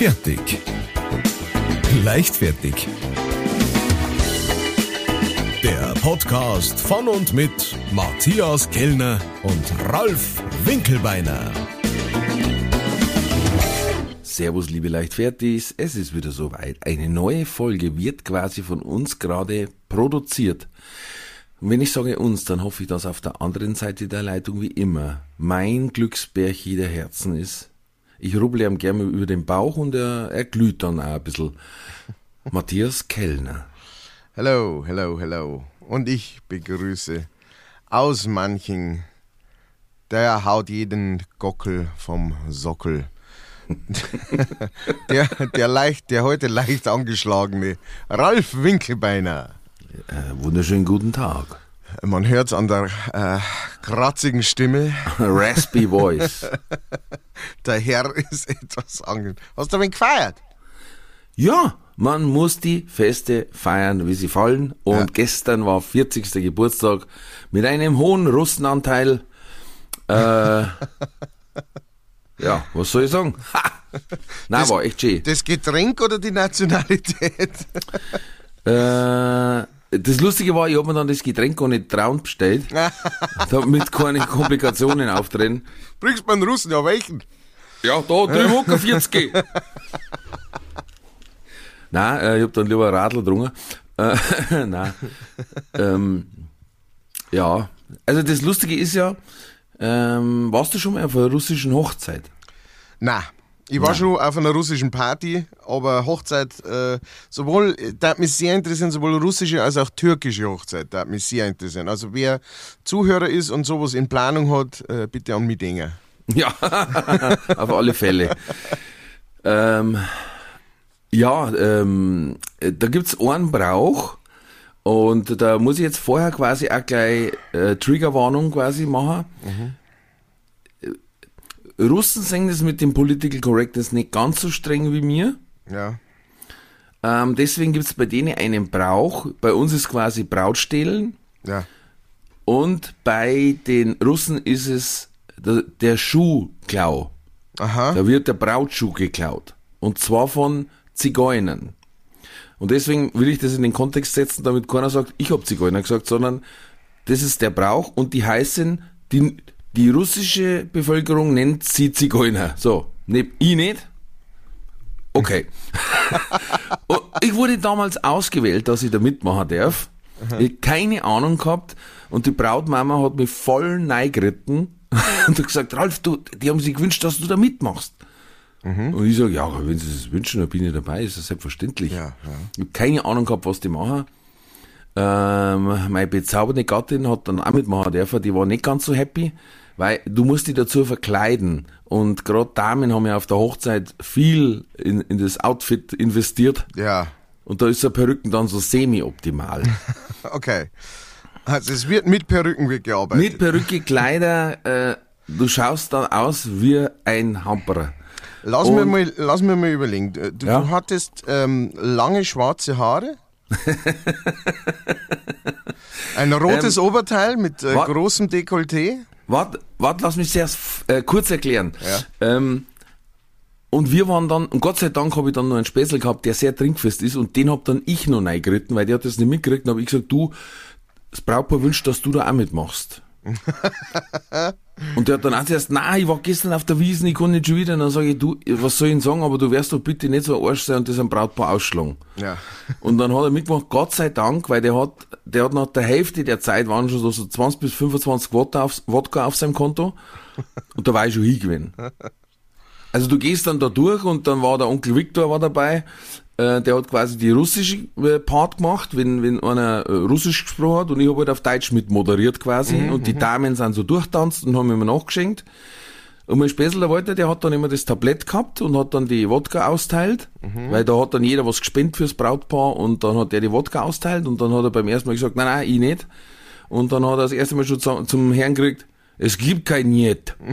Fertig. Leichtfertig. Der Podcast von und mit Matthias Kellner und Ralf Winkelbeiner. Servus, liebe Leichtfertigs. Es ist wieder soweit. Eine neue Folge wird quasi von uns gerade produziert. Und wenn ich sage uns, dann hoffe ich, dass auf der anderen Seite der Leitung wie immer mein Glücksbärchen der Herzen ist. Ich rubbel ihm gerne über den Bauch und er, er glüht dann auch ein bisschen. Matthias Kellner. Hello, hello, hello. Und ich begrüße aus manchen, der haut jeden Gockel vom Sockel. der, der leicht, der heute leicht angeschlagene Ralf Winkelbeiner. Äh, wunderschönen guten Tag. Man hört es an der äh, kratzigen Stimme. Raspy Voice. der Herr ist etwas angenehm. Hast du damit gefeiert? Ja, man muss die Feste feiern, wie sie fallen. Und Ja. gestern war 40. Geburtstag mit einem hohen Russenanteil. Äh, ja, was soll ich sagen? Ha! Nein, war echt schön. Das Getränk oder die Nationalität? Äh, das Lustige war, ich habe mir dann das Getränk gar nicht trauend bestellt, damit keine Komplikationen auftreten. Bringst du einen Russen? Ja, welchen? Ja, da drüben hocken 40. Nein, äh, ich hab dann lieber Radl drungen. Äh, nein. ähm, ja, also das Lustige ist ja, ähm, warst du schon mal auf einer russischen Hochzeit? Na, ich war Nein. schon auf einer russischen Party, aber Hochzeit, äh, sowohl, da hat mich sehr interessieren, sowohl russische als auch türkische Hochzeit, da hat mich sehr interessieren. Also wer Zuhörer ist und sowas in Planung hat, äh, bitte an mich denken. Ja, auf alle Fälle. ähm, ja, ähm, da gibt's einen Brauch und da muss ich jetzt vorher quasi auch gleich äh, Triggerwarnung quasi machen. Äh, Russen sehen das mit dem Political Correctness nicht ganz so streng wie mir. Ja. Ähm, deswegen gibt's bei denen einen Brauch. Bei uns ist quasi Brautstehlen Ja. und bei den Russen ist es der, der Schuhklau. Aha. Da wird der Brautschuh geklaut. Und zwar von Zigeunern. Und deswegen will ich das in den Kontext setzen, damit keiner sagt, ich habe Zigeuner gesagt, sondern das ist der Brauch und die heißen, die, die russische Bevölkerung nennt sie Zigeuner. So, ne, ich nicht. Okay. ich wurde damals ausgewählt, dass ich da mitmachen darf. Ich hab keine Ahnung gehabt und die Brautmama hat mich voll neigeritten und hat gesagt, Ralf, du, die haben sich gewünscht, dass du da mitmachst. Und ich sage, ja, wenn sie es wünschen, dann bin ich dabei, ist das selbstverständlich. Ja, ja. Ich habe keine Ahnung gehabt, was die machen. Ähm, meine bezaubernde Gattin hat dann auch mitmachen dürfen, die war nicht ganz so happy, weil du musst dich dazu verkleiden. Und gerade Damen haben ja auf der Hochzeit viel in, in das Outfit investiert. Ja. Und da ist der Perücken dann so semi-optimal. Okay. Also es wird mit Perücken wird gearbeitet. Mit Perücke, Kleider, äh, du schaust dann aus wie ein Hamperer. lass, Und- mir mal, lass mir mal überlegen. Du, Ja. du hattest ähm, lange schwarze Haare. Ein rotes Oberteil mit äh, großem Dekolleté. Warte, wart, lass mich zuerst äh, kurz erklären. Ja. Ähm, und wir waren dann, und Gott sei Dank habe ich dann noch einen Späßel gehabt, der sehr trinkfest ist, und den hab dann ich noch reingeritten, weil der hat das nicht mitgekriegt, und habe ich gesagt, du, das Brautpaar wünscht, dass du da auch mitmachst. und der hat dann auch zuerst, nein, ich war gestern auf der Wiesen, ich kann nicht schon wieder, und dann sage ich, du, was soll ich denn sagen, aber du wirst doch bitte nicht so ein Arsch sein und das ein Brautpaar ausschlagen. Ja. Und dann hat er mitgemacht, Gott sei Dank, weil der hat, der hat nach der Hälfte der Zeit waren schon so, so 20 bis 25 Wodka auf, Wodka auf seinem Konto. Und da war ich schon hingewinnen. Also du gehst dann da durch und dann war der Onkel Viktor war dabei, äh, der hat quasi die russische äh, Part gemacht, wenn, wenn einer äh, Russisch gesprochen hat und ich habe halt auf Deutsch mit moderiert quasi und die Damen sind so durchtanzt und haben mir nachgeschenkt. Und mein Späßel, der Walter, der hat dann immer das Tablett gehabt und hat dann die Wodka austeilt, weil da hat dann jeder was gespendet fürs Brautpaar und dann hat er die Wodka austeilt und dann hat er beim ersten Mal gesagt, nein, nein, ich nicht. Und dann hat er das erste Mal schon zum, zum Herrn gekriegt, es gibt kein Niet.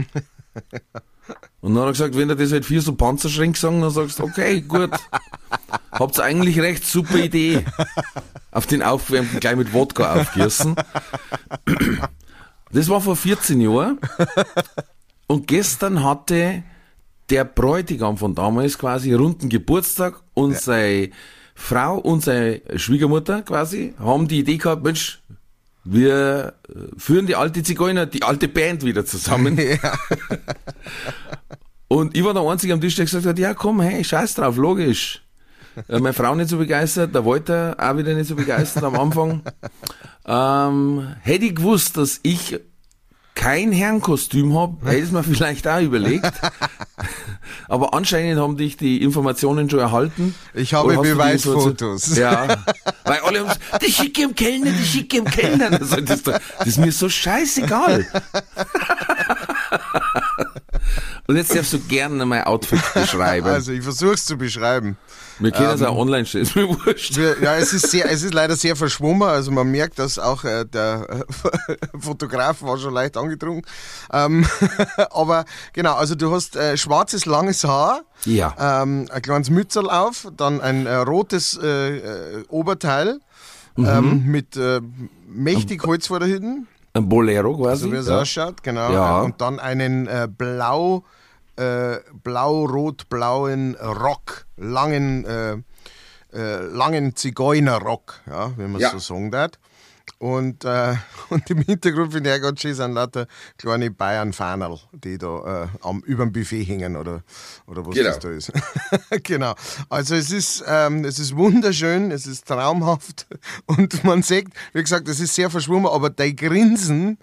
Und dann hat er gesagt, wenn er das halt vier so Panzerschränke sagen, dann sagst du, okay, gut. Habt's eigentlich recht, super Idee. Auf den aufgewärmten gleich mit Wodka aufgießen. Das war vor 14 Jahren. Und gestern hatte der Bräutigam von damals quasi runden Geburtstag und ja. seine Frau und seine Schwiegermutter quasi haben die Idee gehabt, Mensch, wir äh, führen die alte Zigeuner, die alte Band wieder zusammen. Ja. und ich war der Einzige am Tisch, der gesagt hat, ja komm, hey, scheiß drauf, logisch. Äh, meine Frau nicht so begeistert, der Walter auch wieder nicht so begeistert am Anfang. Ähm, hätte ich gewusst, dass ich kein Herrenkostüm habe, hätte ich es mir vielleicht auch überlegt. Aber anscheinend haben dich die Informationen schon erhalten. Ich habe Beweisfotos. Ja. Weil alle haben gesagt, die schicke im Kellner, die schicke im Kellner. Das, das, das ist mir so scheißegal. Und jetzt darfst du gerne mein Outfit beschreiben. Also ich versuch's zu beschreiben. Wir können es ähm, auch online stellen, ist mir wurscht. Wir, ja, es ist, sehr, es ist leider sehr verschwommen. Also man merkt, dass auch äh, der Fotograf war schon leicht angetrunken. Ähm, aber genau, also du hast äh, schwarzes, langes Haar. Ja. Ähm, ein kleines Mützel auf, dann ein äh, rotes äh, äh, Oberteil mhm. ähm, mit äh, mächtig Holz vor der Hütten. Ein Bolero quasi. So wie es ja. ausschaut, genau. Ja. Und dann einen blau äh, blau-rot-blauen Rock, langen, äh, äh, langen Zigeunerrock, ja, wenn man ja. so sagen darf. Und, äh, und im Hintergrund finde ich ganz schön sind lauter kleine Bayern-Fanerl, die da äh, am, über dem Buffet hängen oder, oder was genau. das da ist. genau. Also es ist, ähm, es ist wunderschön, es ist traumhaft und man sieht, wie gesagt, es ist sehr verschwommen, aber dein Grinsen,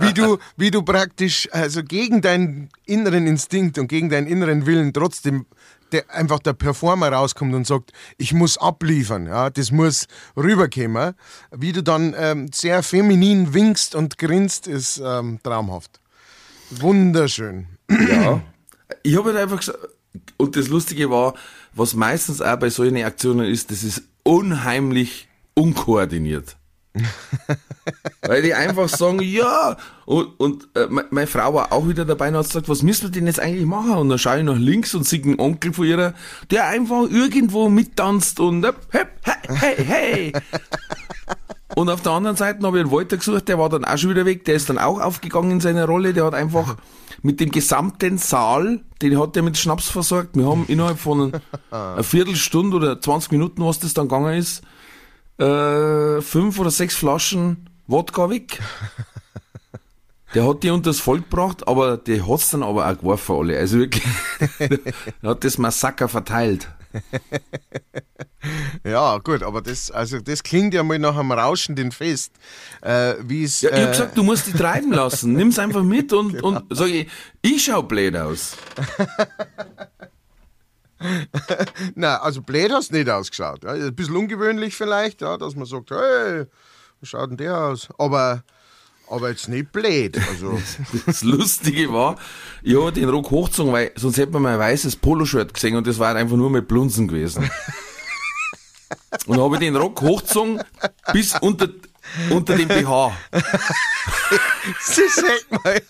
wie, du, wie du praktisch also gegen deinen inneren Instinkt und gegen deinen inneren Willen trotzdem der, einfach der Performer rauskommt und sagt, ich muss abliefern, ja, das muss rüberkommen. Wie du dann ähm, sehr feminin winkst und grinst, ist ähm, traumhaft. Wunderschön. Ja. Ich habe halt einfach gesagt, und das Lustige war, was meistens auch bei solchen Aktionen ist, das ist unheimlich unkoordiniert. Weil die einfach sagen, ja. Und, und äh, meine Frau war auch wieder dabei und hat gesagt, was müssen wir denn jetzt eigentlich machen? Und dann schaue ich nach links und sehe einen Onkel von ihrer, der einfach irgendwo mittanzt und äh, hey, hey, hey. Und auf der anderen Seite habe ich einen Walter gesucht, der war dann auch schon wieder weg, der ist dann auch aufgegangen in seine Rolle, der hat einfach mit dem gesamten Saal, den hat er mit Schnaps versorgt. Wir haben innerhalb von einer Viertelstunde oder 20 Minuten, was das dann gegangen ist, äh, fünf oder sechs Flaschen Wodka weg. Der hat die unter das Volk gebracht, aber die hat's dann aber auch geworfen alle. Also wirklich, er hat das Massaker verteilt. ja, gut, aber das, also das klingt ja mal nach einem rauschenden Fest. Äh, wie es, ja, ich hab äh, gesagt, du musst dich treiben lassen. Nimm's einfach mit und, genau. und sag ich, ich schau blöd aus. Nein, also blöd hast du nicht ausgeschaut. Ja. Ein bisschen ungewöhnlich vielleicht, ja, dass man sagt, hey, wie schaut denn der aus? Aber, aber jetzt nicht blöd. Also. das Lustige war, ich habe den Rock hochgezogen, weil sonst hätte man mein weißes Poloshirt gesehen und das war einfach nur mit Blunzen gewesen. und habe den Rock hochgezogen bis unter, unter dem BH. Sie sagt mal.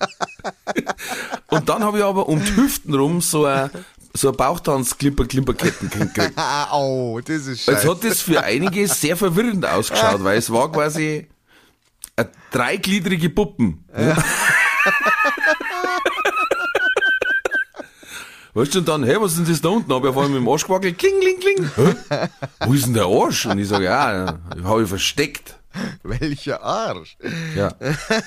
Und dann habe ich aber um die Hüften rum so ein so ein Bauchtanz-Klimper-Klimperketten gekriegt. oh, das ist scheiße. Jetzt hat das für einige sehr verwirrend ausgeschaut, weil es war quasi eine dreigliedrige Puppen. Ja. Weißt du, und dann, hey, was ist denn das da unten? Hab ich auf einmal mit dem Arsch gewackelt, kling, kling, kling. Hä? Wo ist denn der Arsch? Und ich sage, ja, habe ich versteckt. Welcher Arsch? Ja.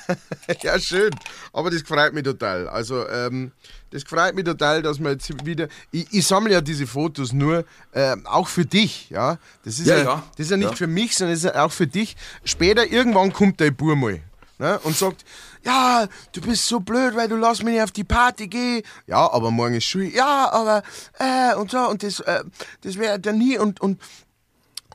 ja, schön. Aber das freut mich total. Also, ähm, das freut mich total, dass man jetzt wieder. Ich, ich sammle ja diese Fotos nur äh, auch für dich, ja. Das ist ja, ja, ja. Das ist ja nicht ja. für mich, sondern das ist ja auch für dich. Später irgendwann kommt dein Bur mal ne, und sagt, ja, du bist so blöd, weil du lässt mich nicht auf die Party gehen. Ja, aber morgen ist Schule. Ja, aber äh, und so und das, äh, das wäre dann nie und und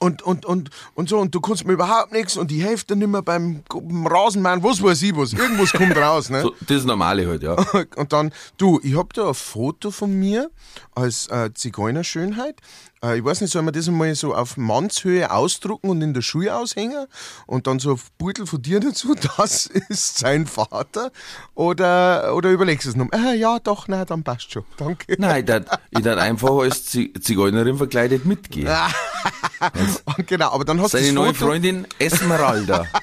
und, und, und, und so, und du kannst mir überhaupt nichts und die Hälfte nicht mehr beim, beim Rasenmann, was weiß ich was, irgendwas kommt raus, ne? So, das ist normale halt, ja. Und dann, du, ich hab da ein Foto von mir als äh, Zigeunerschönheit äh, ich weiß nicht, soll man das einmal so auf Mannshöhe ausdrucken und in der Schule aushängen und dann so ein Beutel von dir dazu, das ist sein Vater? Oder, oder überlegst du es noch? Äh, ja, doch, nein, dann passt schon. Danke. Nein, ich darf einfach als Zigeunerin verkleidet mitgehen. genau, aber dann hast du Seine neue Freundin Esmeralda.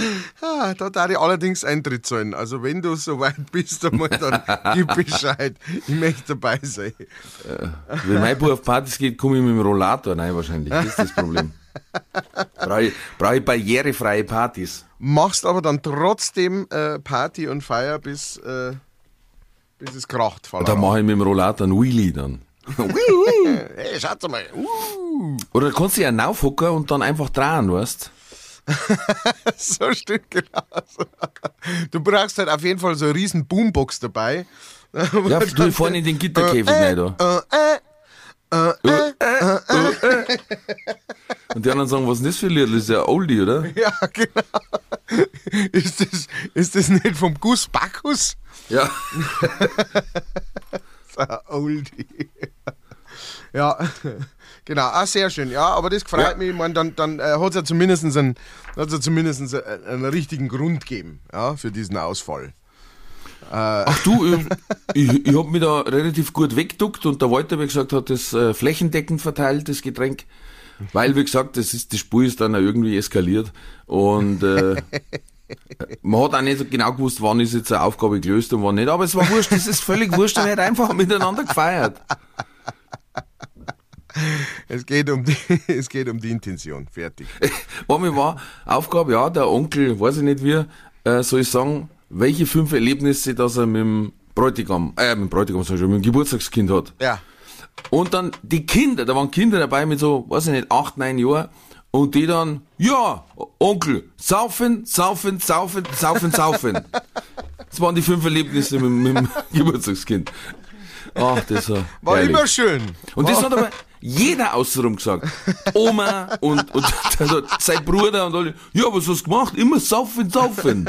ah, da, da darf ich allerdings Eintritt zahlen. Also wenn du so weit bist, einmal, dann gib Bescheid. Ich möchte dabei sein. Wenn mein Bub auf Partys geht, komme ich mit dem Rollator rein wahrscheinlich. Das ist das Problem. Brauche ich, brauch ich barrierefreie Partys. Machst aber dann trotzdem äh, Party und Feier, bis, äh, bis es kracht. Da mache ich mit dem Rollator einen Wheelie dann. hey, schaut mal. Uh. Oder kannst du ja aufhocken und dann einfach drehen, weißt So stimmt, genau. Du brauchst halt auf jeden Fall so eine riesen Boombox dabei. Ja, ich vorne in den Gitterkäfig äh, rein da. Äh, äh, Und die anderen sagen, was ist das für ein Lied? Das ist ja Oldie, oder? ja, genau. Ist das, ist das nicht vom Gus Bacchus? Ja. So ein Oldie. Ja, genau. Ah, sehr schön. Ja, aber das freut Ja. mich. Ich meine, dann, dann äh, hat es ja zumindest einen, hat's ja zumindest einen, einen richtigen Grund gegeben ja, für diesen Ausfall. Ach du, ich, ich, ich hab mich da relativ gut weggeduckt und der Walter, wie gesagt, hat das äh, flächendeckend verteilt, das Getränk. Weil, wie gesagt, das, ist, das Spiel ist dann irgendwie eskaliert. Und äh, man hat auch nicht so genau gewusst, wann ist jetzt eine Aufgabe gelöst und wann nicht. Aber es war wurscht, das ist völlig wurscht, wir haben einfach miteinander gefeiert. Es geht um die, es geht um die Intention. Fertig. Einmal war Aufgabe, ja, der Onkel, weiß ich nicht wie, äh, soll ich sagen, welche fünf Erlebnisse, dass er mit dem Bräutigam, äh, mit dem Bräutigam, sag ich schon, mit dem Geburtstagskind hat. Ja. Und dann die Kinder, da waren Kinder dabei mit so, weiß ich nicht, acht, neun Jahren. Und die dann, ja, Onkel, saufen, saufen, saufen, saufen, saufen. Das waren die fünf Erlebnisse mit, mit dem Geburtstagskind. Ach, das war, War herrlich. immer schön. Und das hat aber jeder außenrum gesagt. Oma und, und also sein Bruder und alle, ja, was hast du gemacht? Immer saufen, saufen.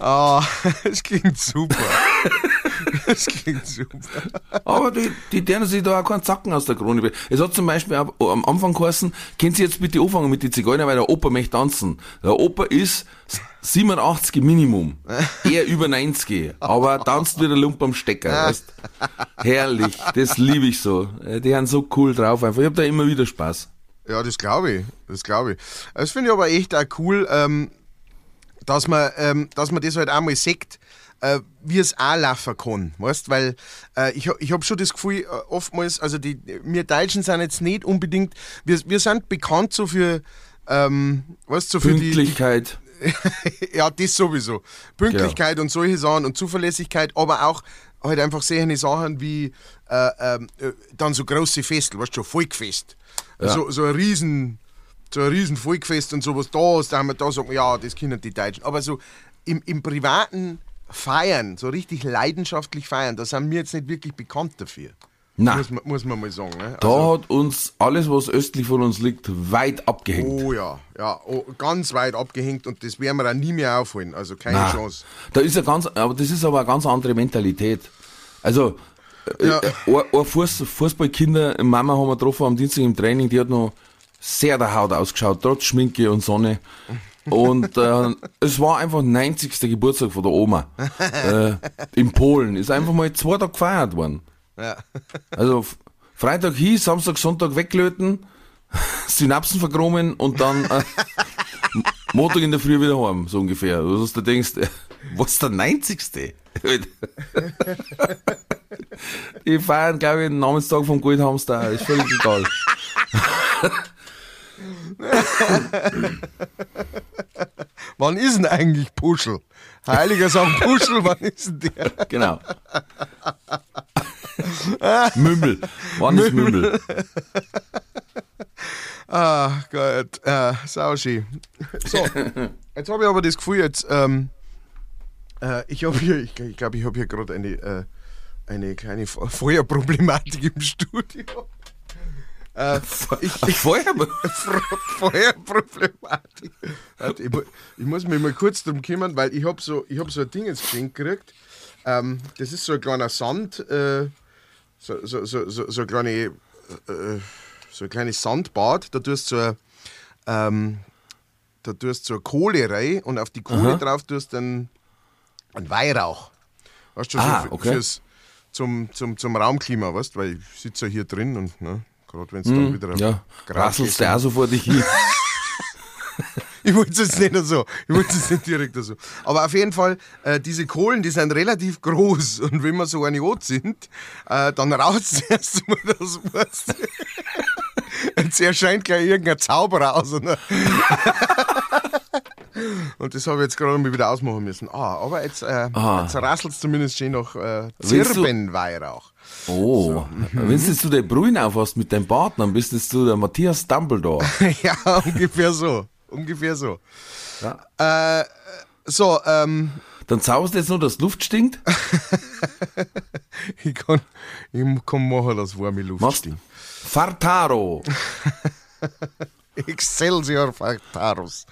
Ah, es klingt super. Es klingt super. Aber die, die deren sich da auch keinen Zacken aus der Krone. Es hat zum Beispiel am Anfang geheißen, können Sie jetzt bitte anfangen mit den Zigeuner, weil der Opa möchte tanzen. Der Opa ist 87 Minimum. Er über 90. Aber tanzt wie der Lump am Stecker, weißt? Herrlich. Das liebe ich so. Die haben so cool drauf einfach. Ich hab da immer wieder Spaß. Ja, das glaube ich. Das glaube ich. Das finde ich aber echt auch cool, ähm, dass, man, ähm, dass man das halt auch mal sieht, äh, wie es auch laufen kann. Weißt weil äh, ich, ich habe schon das Gefühl, äh, oftmals, also die, wir Deutschen sind jetzt nicht unbedingt, wir, wir sind bekannt so für, ähm, weißt so für die, die Pünktlichkeit. ja, das sowieso. Pünktlichkeit und solche Sachen und Zuverlässigkeit, aber auch halt einfach solche Sachen wie äh, ähm, äh, dann so große Festel, weißt du, schon Volkfest. So, so ein riesen, so ein riesen Volkfest und sowas da ist, da haben wir da sagen, ja, das können die Deutschen. Aber so im, im privaten Feiern, so richtig leidenschaftlich feiern, da sind wir jetzt nicht wirklich bekannt dafür. Nein. Muss man, muss man mal sagen. Ne? Da hat uns alles, was östlich von uns liegt, weit abgehängt. oh ja, ja, oh, ganz weit abgehängt und das werden wir auch nie mehr aufholen. Also keine Nein. Chance. Da ist ja ganz, aber das ist aber eine ganz andere Mentalität. Also, äh, Ja. äh, ein, Fuß, Fußballkinder, Mama haben wir getroffen am Dienstag im Training, die hat noch sehr der Haut ausgeschaut, trotz Schminke und Sonne. Und äh, es war einfach 90. Geburtstag von der Oma. äh, in Polen. Ist einfach mal zwei Tage gefeiert worden. Ja. Also Freitag hin, Samstag, Sonntag weglöten, Synapsen verkromen und dann äh, Montag in der Früh wieder heim, so ungefähr. Also, dass du denkst, äh, was ist der 90. Die feiern, glaube ich, den Namenstag vom Goldhamster, ist völlig egal. Wann ist denn eigentlich Puschel? Heiliger St. Puschel, wann ist denn der? Genau. Mümmel. Wann ist Mümmel? Ah, Gott, äh, Sauschi. So, jetzt habe ich aber das Gefühl, jetzt, ähm, äh, ich habe hier, ich glaube, ich, glaub, ich habe hier gerade eine, äh, eine kleine Fe- Feuerproblematik im Studio. Äh, ich, Vorher, Feuerproblematik. Warte, ich, ich muss mich mal kurz drum kümmern, weil ich habe so, ich hab so ein Ding jetzt geschenkt gekriegt. Ähm, das ist so ein kleiner Sand, äh, so, so, so, so, so, eine kleine, äh, so ein kleines Sandbad. Da tust du so, ein, ähm, da tust du so eine Kohle rein und auf die Kohle drauf tust du dann einen Weihrauch. Weißt du, so Ah, für- okay. fürs, zum, zum, zum Raumklima, weißt weil ich sitze ja hier drin und ne, gerade wenn es dann wieder Mhm. ja, rasselst du auch so vor dich hin. ich wollte es jetzt nicht so. Ich wollte es nicht direkt so. Aber auf jeden Fall, äh, diese Kohlen, die sind relativ groß. Und wenn wir so eine Jod sind, äh, dann raus erst mal das Wurst. Jetzt erscheint gleich irgendein Zauberer aus. Und, und das habe ich jetzt gerade mal wieder ausmachen müssen. Ah, aber jetzt, äh, Ah. jetzt rasselt es zumindest schön nach äh, Zirbenweihrauch. Oh, wenn du den Brühen aufhast mit deinem Partner, dann bist du der Matthias Dumbledore. ja, ungefähr so. Ungefähr so. Ja. Äh, so, ähm, Dann zaust du jetzt nur, dass die Luft stinkt. ich kann, ich kann machen, dass warme Luft Machst stinkt. Fartaro. Excelsior Factarus.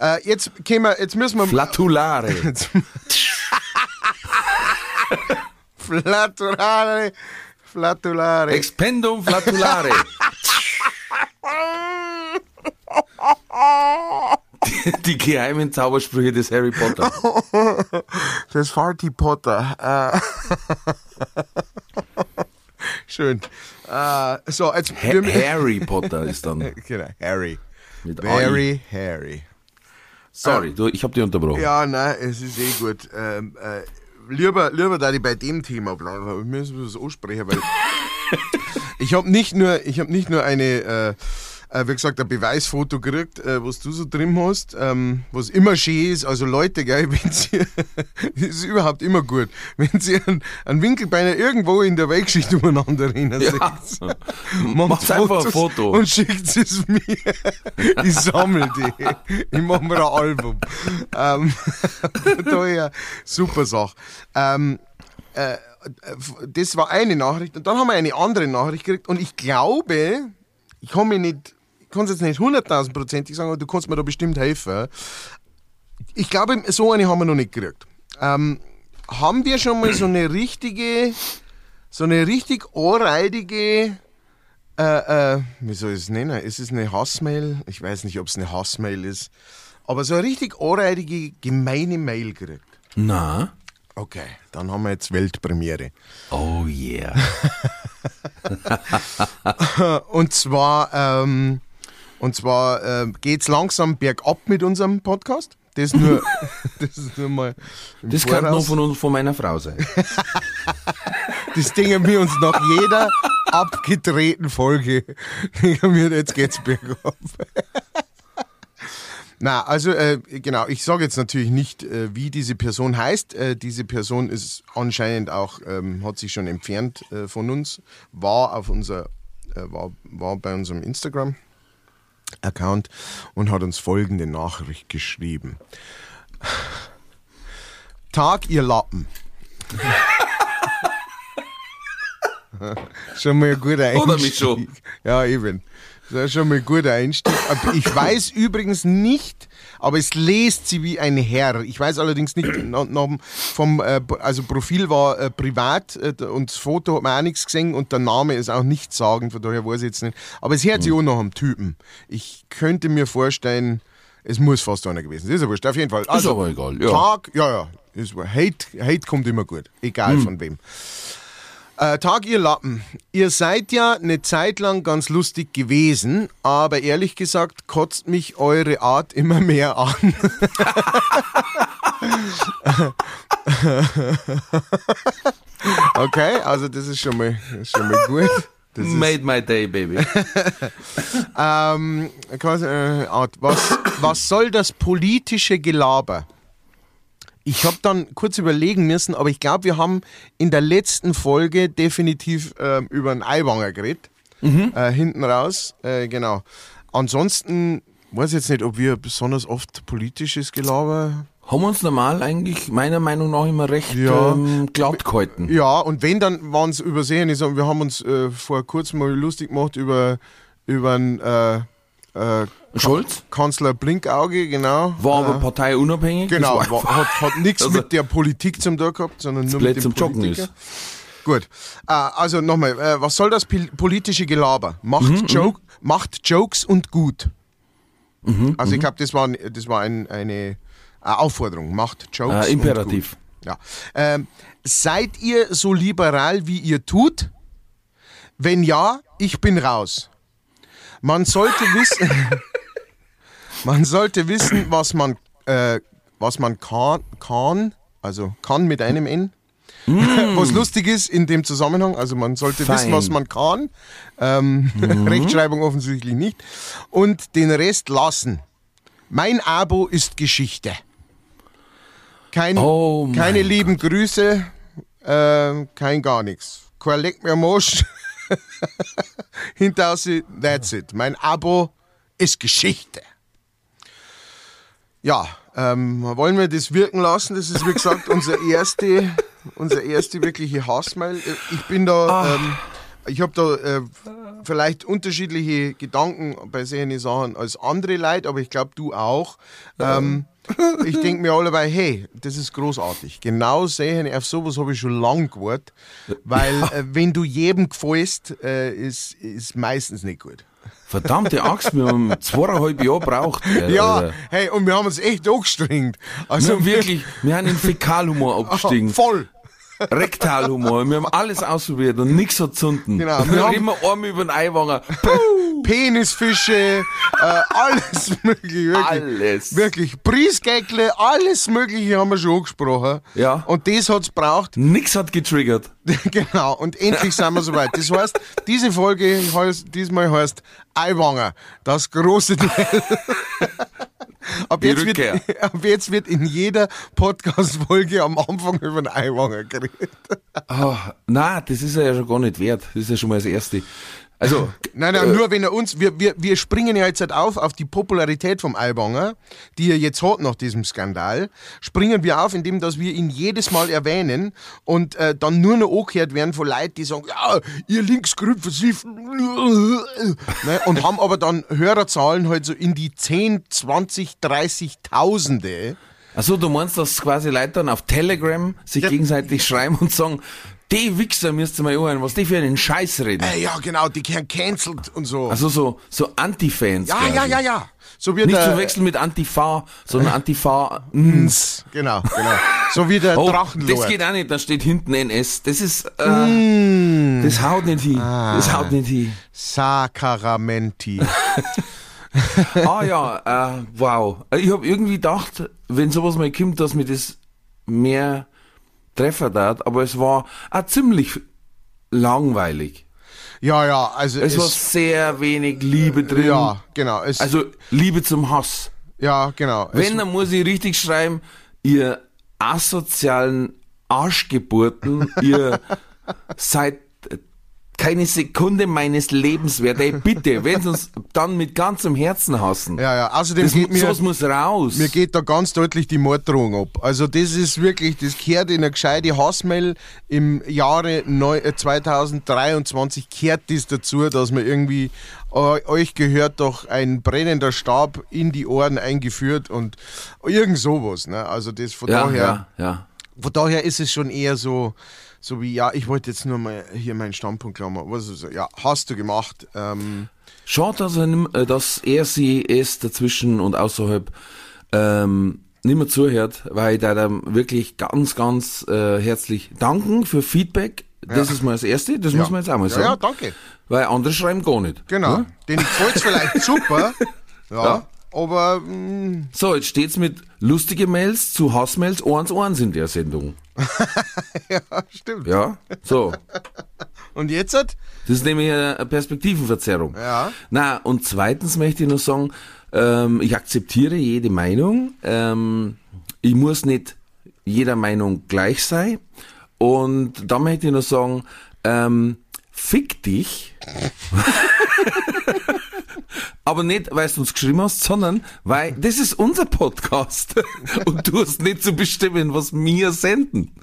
Äh, jetzt, wir, jetzt müssen wir. Flatulare. Jetzt, Flatulare. Flatulare. Expendum flatulare. Die, geheimen Zaubersprüche des Harry Potter. Das Farty Potter. Äh. Schön. Äh, so, jetzt. Ha Harry Potter ist dann. genau, Harry. Mit Very Harry. Sorry, du, ich hab dich unterbrochen. Ja, nein, es ist eh gut. Ähm, äh, lieber, lieber da ich bei dem Thema bleiben, wir müssen das ansprechen, weil ich habe nicht nur, ich habe nicht nur eine, äh, äh, wie gesagt, ein Beweisfoto gekriegt, äh, was du so drin hast, ähm, was immer schön ist. Also Leute, gell, wenn sie, das ist überhaupt immer gut, wenn sie einen, einen Winkelbeiner irgendwo in der Weltgeschichte umeinander rennen Ja. seht. Macht einfach ein Foto. Und schickt es mir. Ich sammle die. Ich mache mir ein Album. Ähm, daher, super Sache. Ähm, äh, das war eine Nachricht. Und dann haben wir eine andere Nachricht gekriegt. Und ich glaube, ich kann mir nicht, ich kann es jetzt nicht hunderttausendprozentig sagen, aber du kannst mir da bestimmt helfen. Ich glaube, so eine haben wir noch nicht gekriegt. Ähm, haben wir schon mal so eine richtige, so eine richtig anreidige äh, äh, wie soll ich es nennen? Ist es eine Hassmail? Ich weiß nicht, ob es eine Hassmail ist. Aber so eine richtig anreidige, gemeine Mail gekriegt. Na? Okay, dann haben wir jetzt Weltpremiere. Oh yeah. Und zwar, ähm, und zwar ähm, geht's langsam bergab mit unserem Podcast. Das nur, das ist nur mal. Das kann nur Voraus. von, uns, von meiner Frau sein. Das denken wir uns nach jeder abgedrehten Folge. Wir, jetzt geht's bergab. Na, also äh, genau, ich sage jetzt natürlich nicht, äh, wie diese Person heißt. Äh, diese Person ist anscheinend auch, ähm, hat sich schon entfernt äh, von uns, war auf unser, äh, war, war bei unserem Instagram. Account und hat uns folgende Nachricht geschrieben. Tag, ihr Lappen. schon mal ein guter Einstieg. Oder mich schon. Ja, eben. Das ist schon mal ein guter Einstieg. Aber Ich weiß übrigens nicht, aber es lest sie wie ein Herr. Ich weiß allerdings nicht, vom, äh, also Profil war äh, privat äh, und das Foto hat man auch nichts gesehen und der Name ist auch nichts sagen, von daher weiß ich jetzt nicht. Aber es hört sich auch nach einem Typen. Ich könnte mir vorstellen, es muss fast einer gewesen sein. Ist wurscht, auf jeden Fall. Also, aber egal, ja. Tag, ja, ja. Ist. Hate, Hate kommt immer gut, egal von wem. Äh, Tag, ihr Lappen. Ihr seid ja eine Zeit lang ganz lustig gewesen, aber ehrlich gesagt kotzt mich eure Art immer mehr an. okay, also das ist schon mal, ist schon mal gut. Das Made my day, baby. ähm, äh, was, was soll das politische Gelaber? Ich habe dann kurz überlegen müssen, aber ich glaube, wir haben in der letzten Folge definitiv ähm, über einen Eiwanger geredet. Äh, hinten raus, äh, genau. Ansonsten weiß ich jetzt nicht, ob wir besonders oft politisches Gelaber. Haben wir uns normal eigentlich meiner Meinung nach immer recht Ja. ähm, glatt gehalten. Ja, und wenn, dann waren es übersehen. Ich sag, wir haben uns äh, vor kurzem mal lustig gemacht über, über einen äh, äh, Scholz Kanzler Blinkauge, genau. war aber parteiunabhängig. Genau, war hat, hat nichts Also- mit der Politik zum tun gehabt, sondern nur mit dem zum Joggen Politiker. ist. Gut, äh, also nochmal, äh, was soll das politische Gelaber? Macht, Mhm, Joke, macht Jokes und gut. Mhm, also ich glaube, das war, das war ein, eine, eine Aufforderung. Macht Jokes Äh, Imperativ. und gut. Ja. Ähm, seid ihr so liberal, wie ihr tut? Wenn ja, ich bin raus. Man sollte wissen... Man sollte wissen, was man, äh, was man kann, kann, also kann mit einem N. Was lustig ist in dem Zusammenhang, also man sollte Fein. wissen, was man kann. Ähm, Rechtschreibung offensichtlich nicht. Und den Rest lassen. Mein Abo ist Geschichte. Kein, Oh keine lieben Grüße, äh, kein gar nichts. Kein Leck mehr Mosch. Hinter sie, that's it. Mein Abo ist Geschichte. Ja, ähm, wollen wir das wirken lassen? Das ist, wie gesagt, unser erste, unser erste wirkliche Hassmail. Ich bin da, ähm, ich habe da äh, vielleicht unterschiedliche Gedanken bei solchen Sachen als andere Leute, aber ich glaube, du auch. Ähm, ich denke mir allebei, hey, das ist großartig. Genau sehen, auf sowas habe ich schon lang gewartet, weil äh, wenn du jedem gefällst, äh, ist, ist meistens nicht gut. Verdammte Axt, wir haben zweieinhalb Jahre braucht. Ja, Alter. hey, und wir haben uns echt angestrengt. Wir Also haben wirklich, wir haben in Fäkalhumor abgestiegen. voll. Rektalhumor. Wir haben alles ausprobiert und nichts hat zünden. Genau, wir Wir haben immer Arme über den Eiwanger. Penisfische, äh, alles mögliche. Wirklich. Alles. Wirklich. Briesgäckle, alles mögliche haben wir schon angesprochen. Ja. Und das hat's braucht. Nix hat getriggert. genau. Und endlich sind wir soweit. Das heißt, diese Folge heißt, diesmal heißt Eiwanger. Das große Duell. Ab jetzt, wird, ab jetzt wird in jeder Podcast-Folge am Anfang über den Eiwanger geredet. Oh, na, das ist ja schon gar nicht wert. Das ist ja schon mal das Erste. Also, Nein, nein, nur wenn er uns, wir, wir, wir springen ja jetzt halt auf, auf die Popularität vom Aiwanger, die er jetzt hat nach diesem Skandal, springen wir auf, indem dass wir ihn jedes Mal erwähnen und äh, dann nur noch angehört werden von Leuten, die sagen, ja, ihr linksgrün versiffen, ne, und haben aber dann Hörerzahlen halt so in die 10, 20, 30.000. also du meinst, dass quasi Leute dann auf Telegram sich Ja. gegenseitig schreiben und sagen, die Wichser müsst ihr mal hören, was die für einen Scheiß reden. Äh, ja, genau, die werden cancelled und so. Also so, so Anti-Fans. ja, quasi. ja, ja, ja. So wird Nicht zu wechseln mit Antifa, sondern Antifa. ns. Genau, genau. So wie der Oh, Drachenlord. das geht auch nicht, da steht hinten NS. Das ist, äh, das haut nicht hin. Das haut nicht hin. Sacramenti. Ah ja, äh, wow. Ich habe irgendwie gedacht, wenn sowas mal kommt, dass mir das mehr Treffer tat, aber es war auch ziemlich langweilig. Ja, ja, also Es war sehr wenig Liebe drin. ja, genau. Es, Also Liebe zum Hass. ja, genau. Wenn, dann muss ich richtig schreiben, ihr asozialen Arschgeburten, ihr seid keine Sekunde meines Lebens wert. Ey, bitte, wenn sie uns dann mit ganzem Herzen hassen. ja, ja. Außerdem Das, geht mir, sowas muss raus. mir geht da ganz deutlich die Morddrohung ab. Also das ist wirklich, das kehrt in eine gescheite Hassmail im Jahre neu, äh, 2023 kehrt das dazu, dass man irgendwie äh, euch gehört doch ein brennender Stab in die Ohren eingeführt und irgend sowas. Ne? Also das von ja, daher. ja, ja. Von daher ist es schon eher so, so wie, ja, ich wollte jetzt nur mal hier meinen Standpunkt klar machen. Was ist, ja, hast du gemacht. Ähm, Schade, dass er, äh, dass er sie es dazwischen und außerhalb ähm, nicht mehr zuhört, weil ich da dann wirklich ganz, ganz äh, herzlich danken für Feedback. Das ist mal das Erste, das muss man jetzt auch mal ja, sagen. ja, danke. Weil andere schreiben gar nicht. Genau. Ja? Den gefällt vielleicht super. Ja, Ja. Aber mh, So, jetzt steht's mit lustige Mails zu Hassmails 1 1 in der Sendung. ja, stimmt. Ja, so. Und jetzt hat? Das ist nämlich eine Perspektivenverzerrung. Ja. Na, und zweitens möchte ich noch sagen, ähm, ich akzeptiere jede Meinung. Ähm, ich muss nicht jeder Meinung gleich sein. Und da möchte ich noch sagen, ähm, fick dich. Aber nicht, weil du uns geschrieben hast, sondern weil das ist unser Podcast. Und du hast nicht zu bestimmen, was wir senden.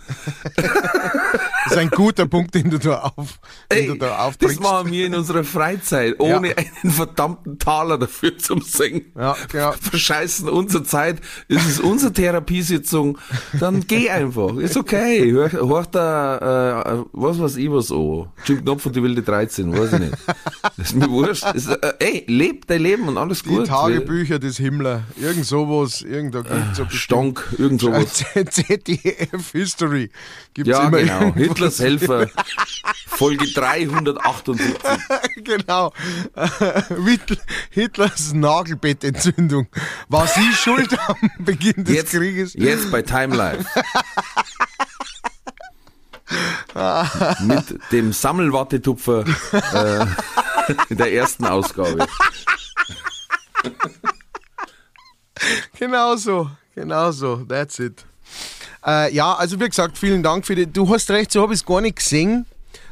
Das ist ein guter Punkt, den du da, auf, den Ey, du da das aufbringst. machen wir in unserer Freizeit, ohne Ja. einen verdammten Taler dafür zum Singen. Ja, genau. Verscheißen unsere Zeit, es ist unsere Therapiesitzung, dann geh einfach, ist okay. Hör, hör da, äh, was weiß ich was an. Jim Knopf und die wilde 13, weiß ich nicht. Das ist mir wurscht. Das ist, äh, ey, leb dein Leben und alles Die gut. Tagebücher des Himmler. Irgend sowas. Irgend da gibt's so Stonk, irgend sowas. ZDF History. Gibt's Ja, immer genau. irgendwas. Hitlers Helfer. Folge 378. genau. Hitl- Hitlers Nagelbettentzündung. War sie schuld am Beginn des Jetzt, Krieges? jetzt bei Time Life. Mit dem Sammelwattetupfer äh, in der ersten Ausgabe. Genau so, genau so, that's it. Äh, ja, also wie gesagt, vielen Dank für die. Du hast recht, so habe ich es gar nicht gesehen,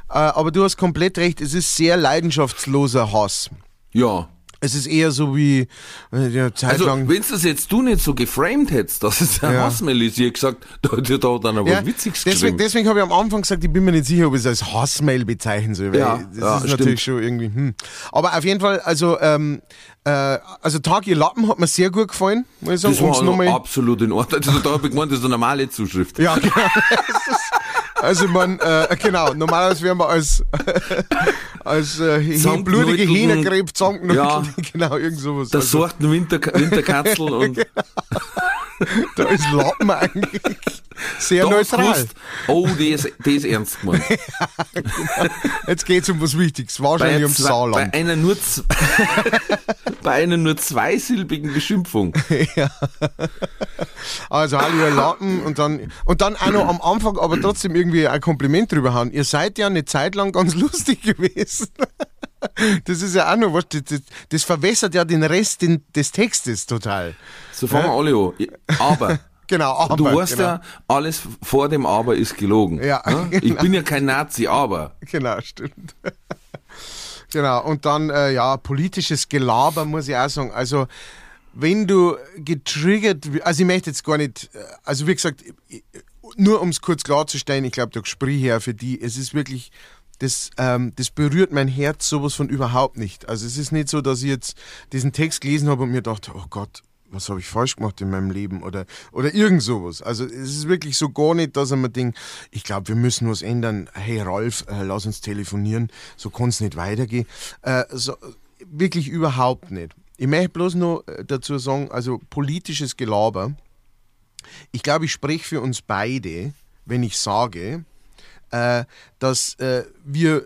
äh, aber du hast komplett recht, es ist sehr leidenschaftsloser Hass. Ja. Es ist eher so wie äh, ja, Also, lang. wenn du das jetzt du nicht so geframed hättest, dass es ein Ja. Hassmail ist, ich hätte gesagt, da hat er da dann aber Ja, Witziges deswegen deswegen habe ich am Anfang gesagt, ich bin mir nicht sicher, ob ich es als Hassmail bezeichnen soll. Weil Ja, das ja, ist stimmt. natürlich schon irgendwie. Hm. Aber auf jeden Fall, also, ähm, äh, also Tag ihr Lappen hat mir sehr gut gefallen, muss ich sagen. Das war also nochmal- absolut in Ordnung. Also, da habe ich gemeint, das ist eine normale Zuschrift. Ja, genau. Also man, äh, genau, normalerweise wären wir als, als äh, blutige Hähnergräb zusammenknüttelt. Ja. Genau, irgend sowas. Das Also, sorten Winter, Winterkatzel und da ist Lappen eigentlich sehr da neutral. gewusst, oh, das, das ist ernst gemeint. Jetzt geht es um was Wichtiges, wahrscheinlich ums zwei- bei Saarland. einer nur bei einer nur zweisilbigen Beschimpfung. Also hallo ihr Lappen und dann, und dann auch noch am Anfang aber trotzdem irgendwie ein Kompliment drüber hauen. Ihr seid ja eine Zeit lang ganz lustig gewesen. Das ist ja auch noch was, das, das, das verwässert ja den Rest des Textes total. So fangen alle an. Aber Genau, aber. du weißt genau. ja, alles vor dem Aber ist gelogen. Ja, Ich genau. bin ja kein Nazi, aber. Genau, stimmt. genau, und dann, äh, ja, politisches Gelaber, muss ich auch sagen. Also, wenn du getriggert, also ich möchte jetzt gar nicht, äh, also wie gesagt, ich- nur um es kurz klarzustellen, ich glaube, da sprich her für die, es ist wirklich, das, ähm, das berührt mein Herz sowas von überhaupt nicht. Also es ist nicht so, dass ich jetzt diesen Text gelesen habe und mir dachte, oh Gott, was habe ich falsch gemacht in meinem Leben oder, oder irgend sowas. Also es ist wirklich so gar nicht, dass mir denke, ich glaube, wir müssen was ändern. Hey Ralf, äh, lass uns telefonieren, so kann es nicht weitergehen. Äh, so, wirklich überhaupt nicht. Ich möchte bloß noch äh, dazu sagen, also politisches Gelaber. Ich glaube, ich spreche für uns beide, wenn ich sage, äh, dass äh, wir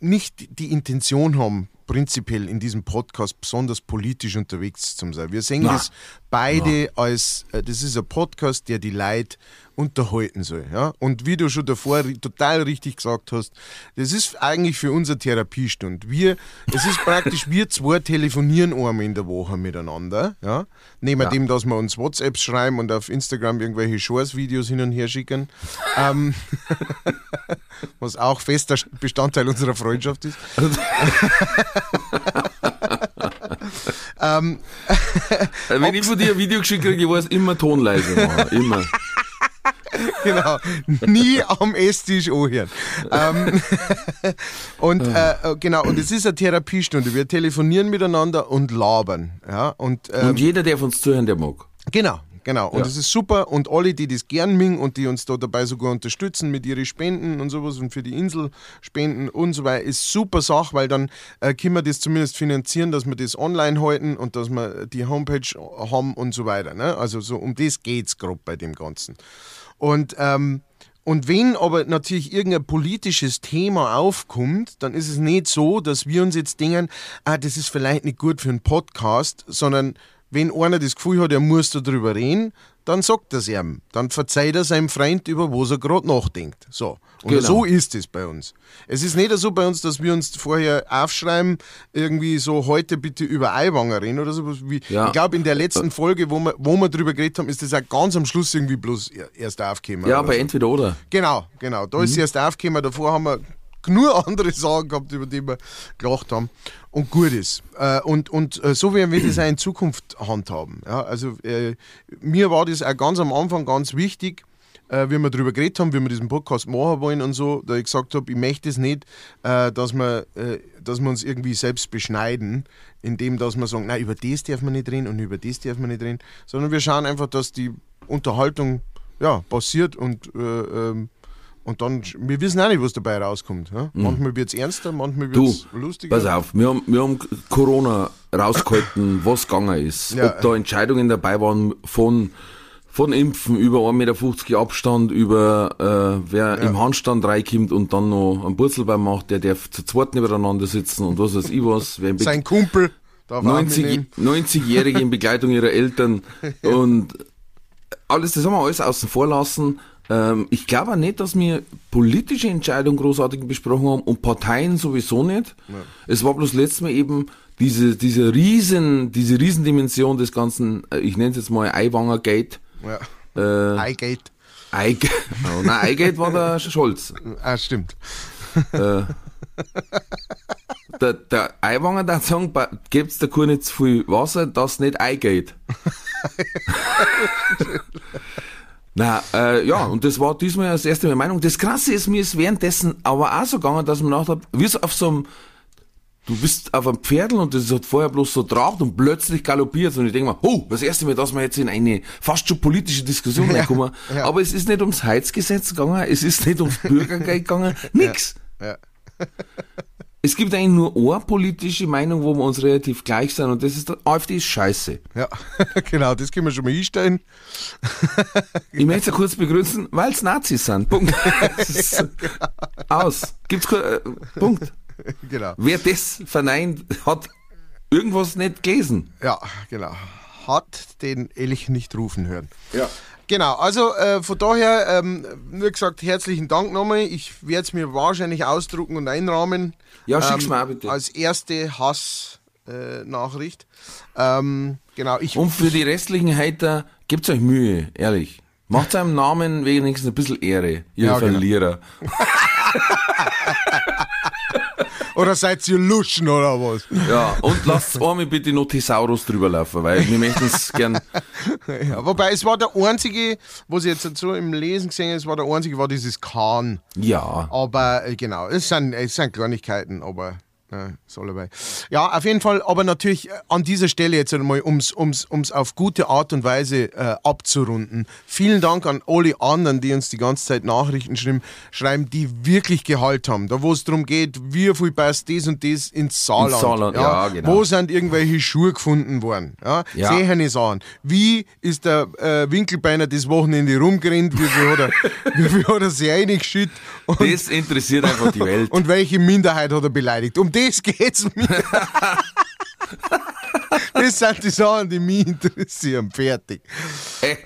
nicht die Intention haben, prinzipiell in diesem Podcast besonders politisch unterwegs zu sein. Wir sehen Na. das beide als, äh, das ist ein Podcast, der die Leute unterhalten soll. Ja? Und wie du schon davor total richtig gesagt hast, das ist eigentlich für unsere Therapiestunde. Wir, es ist praktisch, wir zwei telefonieren einmal in der Woche miteinander. Ja? Neben Ja. dem, dass wir uns WhatsApps schreiben und auf Instagram irgendwelche Shorts-Videos hin und her schicken. ähm, was auch fester Bestandteil unserer Freundschaft ist. ähm, Äh, Wenn ich von dir ein Video geschickt kriege, ich weiß immer Tonleise machen. Immer. genau. Nie am Esstisch anhören. ähm, und äh, äh, genau, und es ist eine Therapiestunde. Wir telefonieren miteinander und labern. Ja? Und, ähm, Und jeder, der von uns zuhören, der mag. Genau, genau. Und Ja. das ist super. Und alle, die das gern mögen und die uns da dabei sogar unterstützen mit ihren Spenden und sowas und für die Insel spenden und so weiter, ist super Sache, weil dann äh, können wir das zumindest finanzieren, dass wir das online halten und dass wir die Homepage haben und so weiter. Ne? Also so um das geht es grob bei dem Ganzen. Und ähm, und wenn aber natürlich irgendein politisches Thema aufkommt, dann ist es nicht so, dass wir uns jetzt denken, ah, das ist vielleicht nicht gut für einen Podcast, sondern wenn einer das Gefühl hat, er muss darüber reden, dann sagt er es ihm. Dann verzeiht er seinem Freund, über was er gerade nachdenkt. So. Und Genau. so ist es bei uns. Es ist nicht so bei uns, dass wir uns vorher aufschreiben, irgendwie so heute bitte über Eiwanger reden oder sowas. Wie, Ja. Ich glaube, in der letzten Folge, wo wir, wo wir drüber geredet haben, ist das auch ganz am Schluss irgendwie bloß erst aufgekommen. Ja, bei so. entweder oder. Genau, genau. Da ist sie erst aufgekommen. Davor haben wir nur andere Sachen gehabt, über die wir gelacht haben. Und gut ist. Äh, und und äh, so werden wir das auch in Zukunft handhaben. Ja, also äh, mir war das auch ganz am Anfang ganz wichtig, äh, wie wir darüber geredet haben, wie wir diesen Podcast machen wollen und so, da ich gesagt habe, ich möchte es nicht, äh, dass, wir, äh, dass wir uns irgendwie selbst beschneiden, indem dass wir sagen, nein, über das darf man nicht reden und über das darf man nicht reden, sondern wir schauen einfach, dass die Unterhaltung ja, passiert und äh, ähm, und dann, wir wissen auch nicht, was dabei rauskommt. Ja? Manchmal wird es ernster, manchmal wird Mhm. Es lustiger. pass auf, wir haben, wir haben Corona rausgehalten, was gegangen ist. Ja. Ob da Entscheidungen dabei waren von Von Impfen über 1,50 Meter Abstand, über äh, wer im Handstand reinkommt und dann noch einen Purzelbaum macht, der darf zu zweit nebeneinander sitzen und was weiß ich was. Wer Sein Kumpel darf auch 90 mitnehmen. 90-Jährige in Begleitung ihrer Eltern und alles, das haben wir alles außen vor lassen. Ähm, ich glaube auch nicht, dass wir politische Entscheidungen großartig besprochen haben und Parteien sowieso nicht. Es war bloß letztes Mal eben diese, diese riesen, diese Riesendimension des ganzen, äh, ich nenne es jetzt mal Eiwanger Gate. Ja. Äh, Highgate. Eig oh, nein, Eigate war der Scholz. Ah, stimmt. Der, der Eiwanger der sagen, gibt's der Kuh nicht zu viel Wasser, dass nicht eingeht. Na, äh, ja, und das war diesmal das erste Mal Meinung. Das Krasse ist, mir ist währenddessen aber auch so gegangen, dass man gedacht hat, wie so auf so einem, du bist auf einem Pferdl und das hat vorher bloß so trabt und plötzlich galoppiert und ich denke mir, oh, das erste Mal, dass wir jetzt in eine fast schon politische Diskussion reinkommen. ja. Aber es ist nicht ums Heizgesetz gegangen, es ist nicht ums Bürgergeld gegangen, nix. Ja. Es gibt eigentlich nur eine politische Meinung, wo wir uns relativ gleich sind und das ist, der AfD ist scheiße. Ja, genau, das können wir schon mal einstellen. Ich möchte es kurz begrüßen, weil es Nazis sind. Punkt. Ist Aus. Gibt's äh, Punkt. Genau. Wer das verneint, hat irgendwas nicht gelesen. Ja, genau. Hat den Elch nicht rufen hören. Ja. Genau, also äh, von daher, ähm, nur gesagt, herzlichen Dank nochmal. Ich werde es mir wahrscheinlich ausdrucken und einrahmen. Ja, schick's ähm, mir auch bitte. Als erste Hass-Nachricht. Äh, ähm, genau, ich. Und für die restlichen Hater, gebt's euch Mühe, ehrlich. Macht seinem Namen wenigstens ein bisschen Ehre, ihr Ja, genau. Oder seid ihr Luschen oder was? Ja, und lasst einmal bitte noch Thesaurus drüber laufen, weil wir möchten es gern. Ja, wobei es war der einzige, was ich jetzt dazu im Lesen gesehen habe, es war der einzige, war dieses Kahn. Ja. Aber äh, genau, es sind, es sind Kleinigkeiten, aber äh, soll dabei. Ja, auf jeden Fall, aber natürlich äh, an dieser Stelle jetzt einmal, um es um's, um's auf gute Art und Weise äh, abzurunden. Vielen Dank an alle anderen, die uns die ganze Zeit Nachrichten schreiben, schreiben die wirklich Gehalt haben. Da wo es darum geht, wie viel passt das und das ins Saarland. Ins Saarland, ja, genau. Wo sind irgendwelche Schuhe gefunden worden? Ja, Ja. Sehene Sachen. Wie ist der äh, Winkelbeiner das Wochenende rumgerannt? Wie viel hat er, wie viel hat er sich eingeschüttet? Und Das interessiert einfach die Welt. und welche Minderheit hat er beleidigt? Um das geht's mir. das sind die Sachen, die mich interessieren. Fertig. Äh,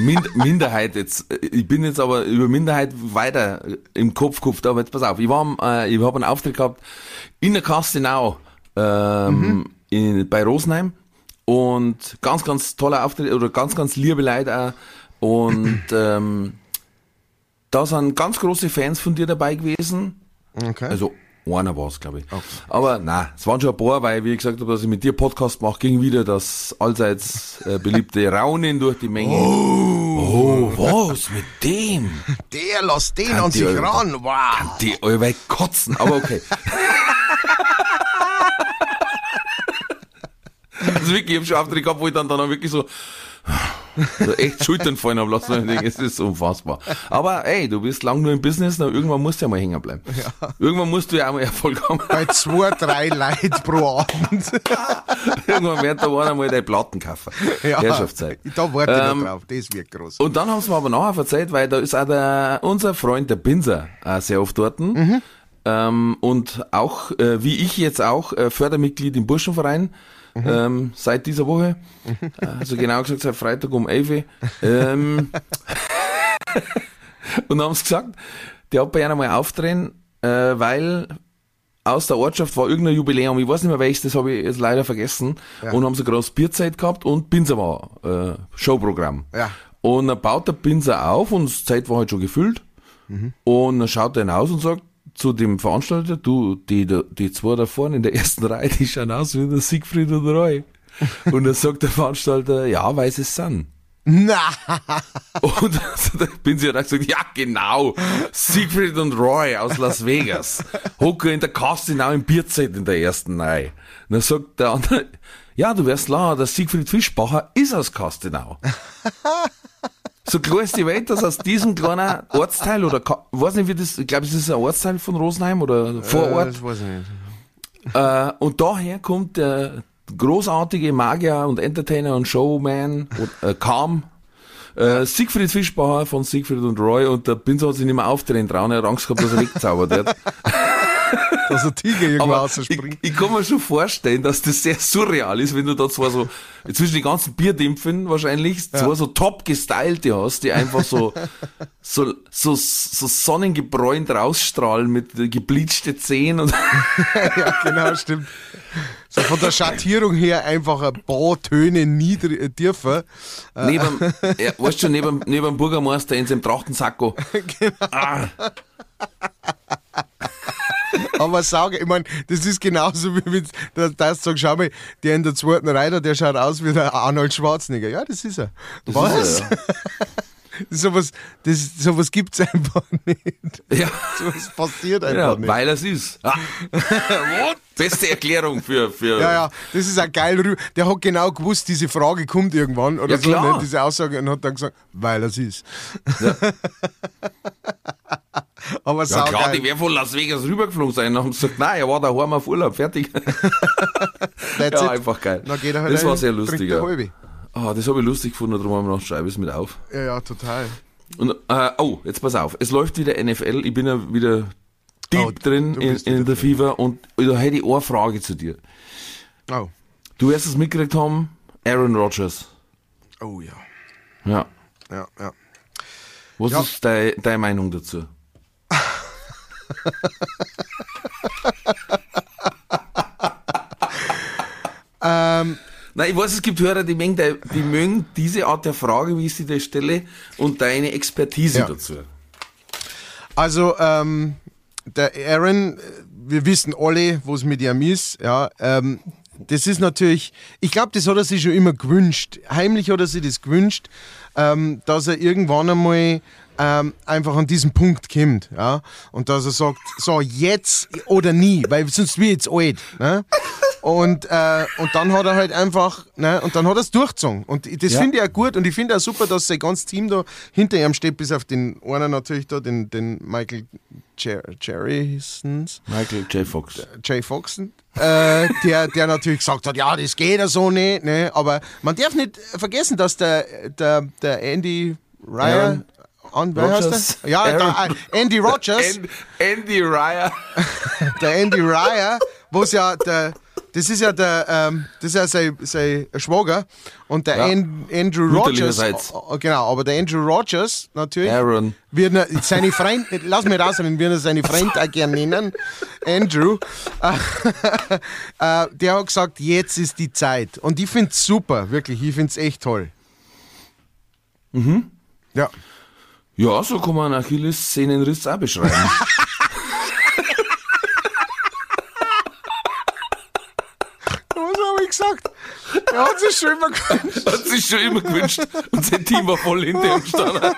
Mind Minderheit jetzt. äh, Ich bin jetzt aber über Minderheit weiter im Kopf gehabt, aber jetzt pass auf. Ich war, äh, ich habe einen Auftritt gehabt in der Kastenau, ähm, in, bei Rosenheim und ganz, ganz toller Auftritt oder ganz, ganz liebe Leute auch und ähm, da sind ganz große Fans von dir dabei gewesen. Okay. Also einer war es, glaube ich. Aber na, es waren schon ein paar, weil wie ich gesagt habe, dass ich mit dir Podcast mache, ging wieder das allseits äh, beliebte Raunen durch die Menge. Oh, was mit dem? der lässt den Kann an sich ran. Wow. Die allweil kotzen, aber okay. also wirklich, ich hab schon Auftritt gehabt, wo ich dann, dann auch wirklich so, so echt Schultern fallen habe lassen. Und ich denke, es ist unfassbar. Aber ey, du bist lang nur im Business, na, irgendwann musst du ja mal hängen bleiben. Irgendwann musst du ja auch mal Erfolg haben. Bei zwei, drei Leuten pro Abend. irgendwann wird da einer mal deine Platten kaufen. Herrschaftszeit. Da warte ich Ähm, noch drauf. Das wird groß. Und dann haben sie mir aber nachher verzeiht, weil da ist auch der, unser Freund, der Pinser, äh, sehr oft dort. Ähm, und auch, äh, wie ich jetzt auch, äh, Fördermitglied im Burschenverein. Ähm, seit dieser Woche. Äh, Also genau gesagt, seit Freitag um 11 Uhr. Ähm, und haben sie gesagt, der hat bei einer mal aufdrehen, äh, weil aus der Ortschaft war irgendein Jubiläum, ich weiß nicht mehr welches, das habe ich jetzt leider vergessen. Und haben sie groß Bierzeit gehabt und Pinser war äh, Showprogramm. Ja. Und dann baut der Pinser auf und die Zeit war halt schon gefüllt. Und dann schaut er hinaus und sagt zu dem Veranstalter, du, die, die zwei da vorne in der ersten Reihe, die schauen aus wie der Siegfried und Roy. Und dann sagt der Veranstalter, ja, weil sie es sind. Na, Und da bin sie dann gesagt, ja genau, Siegfried und Roy aus Las Vegas, hocken in der Castinau im Bierzelt in der ersten Reihe. Und dann sagt der andere, ja, du wirst klar, der Siegfried Fischbacher ist aus Castinau. So klar ist die Welt, dass aus diesem kleinen Ortsteil oder, weiß nicht wie das, ich glaube, es ist ein Ortsteil von Rosenheim oder äh, Vorort. das weiß ich nicht. Äh, und daher kommt der großartige Magier und Entertainer und Showman und, äh, Kam Äh, Siegfried Fischbauer von Siegfried und Roy und der Pinsel hat sich nicht mehr aufdrehen trauen, er hat Angst gehabt, dass er weggezaubert wird. Dass ein Tiger irgendwo rausspringt. ich, ich kann mir schon vorstellen, dass das sehr surreal ist, wenn du da zwar so, zwischen den ganzen Bierdämpfen wahrscheinlich, zwar so top gestylte hast, die einfach so, so, so, so sonnengebräunt rausstrahlen mit gebleachte Zähnen und, ja, genau, stimmt. So von der Schattierung her einfach ein paar Töne niedrig, äh, tiefer. neben, ja, weißt schon, neben, neben dem Bürgermeister in seinem Trachtensacko. Ah, Aber sage, ich meine, das ist genauso wie wenn du das sagst, schau mal, der in der zweiten Reihe, der schaut aus wie der Arnold Schwarzenegger. Ja, das ist er. das Was? Ist er, sowas, das, sowas gibt's einfach nicht. ja. ja. Sowas passiert einfach Ja, nicht. weil es ist. Ah. Beste Erklärung für, für, Ja, ja, das ist ein geil. Der hat genau gewusst, diese Frage kommt irgendwann oder Ja, so, ne, diese Aussage und hat dann gesagt, weil es ist. Aber Ja klar, die wäre von Las Vegas rübergeflogen sein. Dann haben sie gesagt, nein, er war daheim auf Urlaub, fertig. Ja, it. einfach geil. Halt das war sehr lustig. Ja. Ah, das habe ich lustig gefunden, darum haben wir noch schreibe ich es mit auf. Ja, ja, total. Und, äh, oh, jetzt pass auf, es läuft wieder NFL, ich bin ja wieder deep Oh, drin in, in der. FIFA und da hätte ich eine Frage zu dir. Oh. Du wirst es mitgekriegt haben, Aaron Rodgers. Oh ja. Ja. Ja, ja. Was Ja. ist deine, deine Meinung dazu? Ähm, Nein, ich weiß, es gibt Hörer, die mögen, die, mögen diese Art der Frage, wie ich sie dir stelle, und deine Expertise Ja. dazu. Also, ähm, der Aaron, wir wissen alle, was mit ihm ist, ja, ähm, das ist natürlich, ich glaube, das hat er sich schon immer gewünscht. Heimlich hat er sich das gewünscht, ähm, dass er irgendwann einmal ähm, einfach an diesen Punkt kommt, ja, und dass er sagt, so jetzt oder nie, weil sonst wird jetzt alt, ne? Und, äh, und dann hat er halt einfach, ne, und dann hat er es durchgezogen. Und das Ja. finde ich auch gut und ich finde auch super, dass sein ganzes Team da hinter ihm steht, bis auf den einer natürlich da, den, den Michael Jer Jerrisons, Michael J. Fox. Jay Foxen, äh, der, der natürlich gesagt hat, ja, das geht ja so nicht, ne, aber man darf nicht vergessen, dass der, der, der Andy Ryan, an, wer Rodgers. heißt der? Ja, der, Aaron- äh, Andy Rogers. An- Andy Ryer. der Andy Ryer, wo es ja der, das ist ja der, ähm, das ist ja sein, sein Schwager und der Ja. An, Andrew Rogers, Mütterlicherseits. äh, genau, aber der Andrew Rogers natürlich, Aaron. wird er, seine Freund, lass mich rausreden, wird er seine Freund auch gerne nennen, Andrew, äh, äh, der hat gesagt, jetzt ist die Zeit und ich finde es super, wirklich, ich finde es echt toll. Mhm. Ja. Ja, so kann man Achilles-Szenenriss auch beschreiben. Was habe ich gesagt? Er hat sich schon immer gewünscht. Hat sich schon immer gewünscht. Und sein Team war voll hinter ihm gestanden.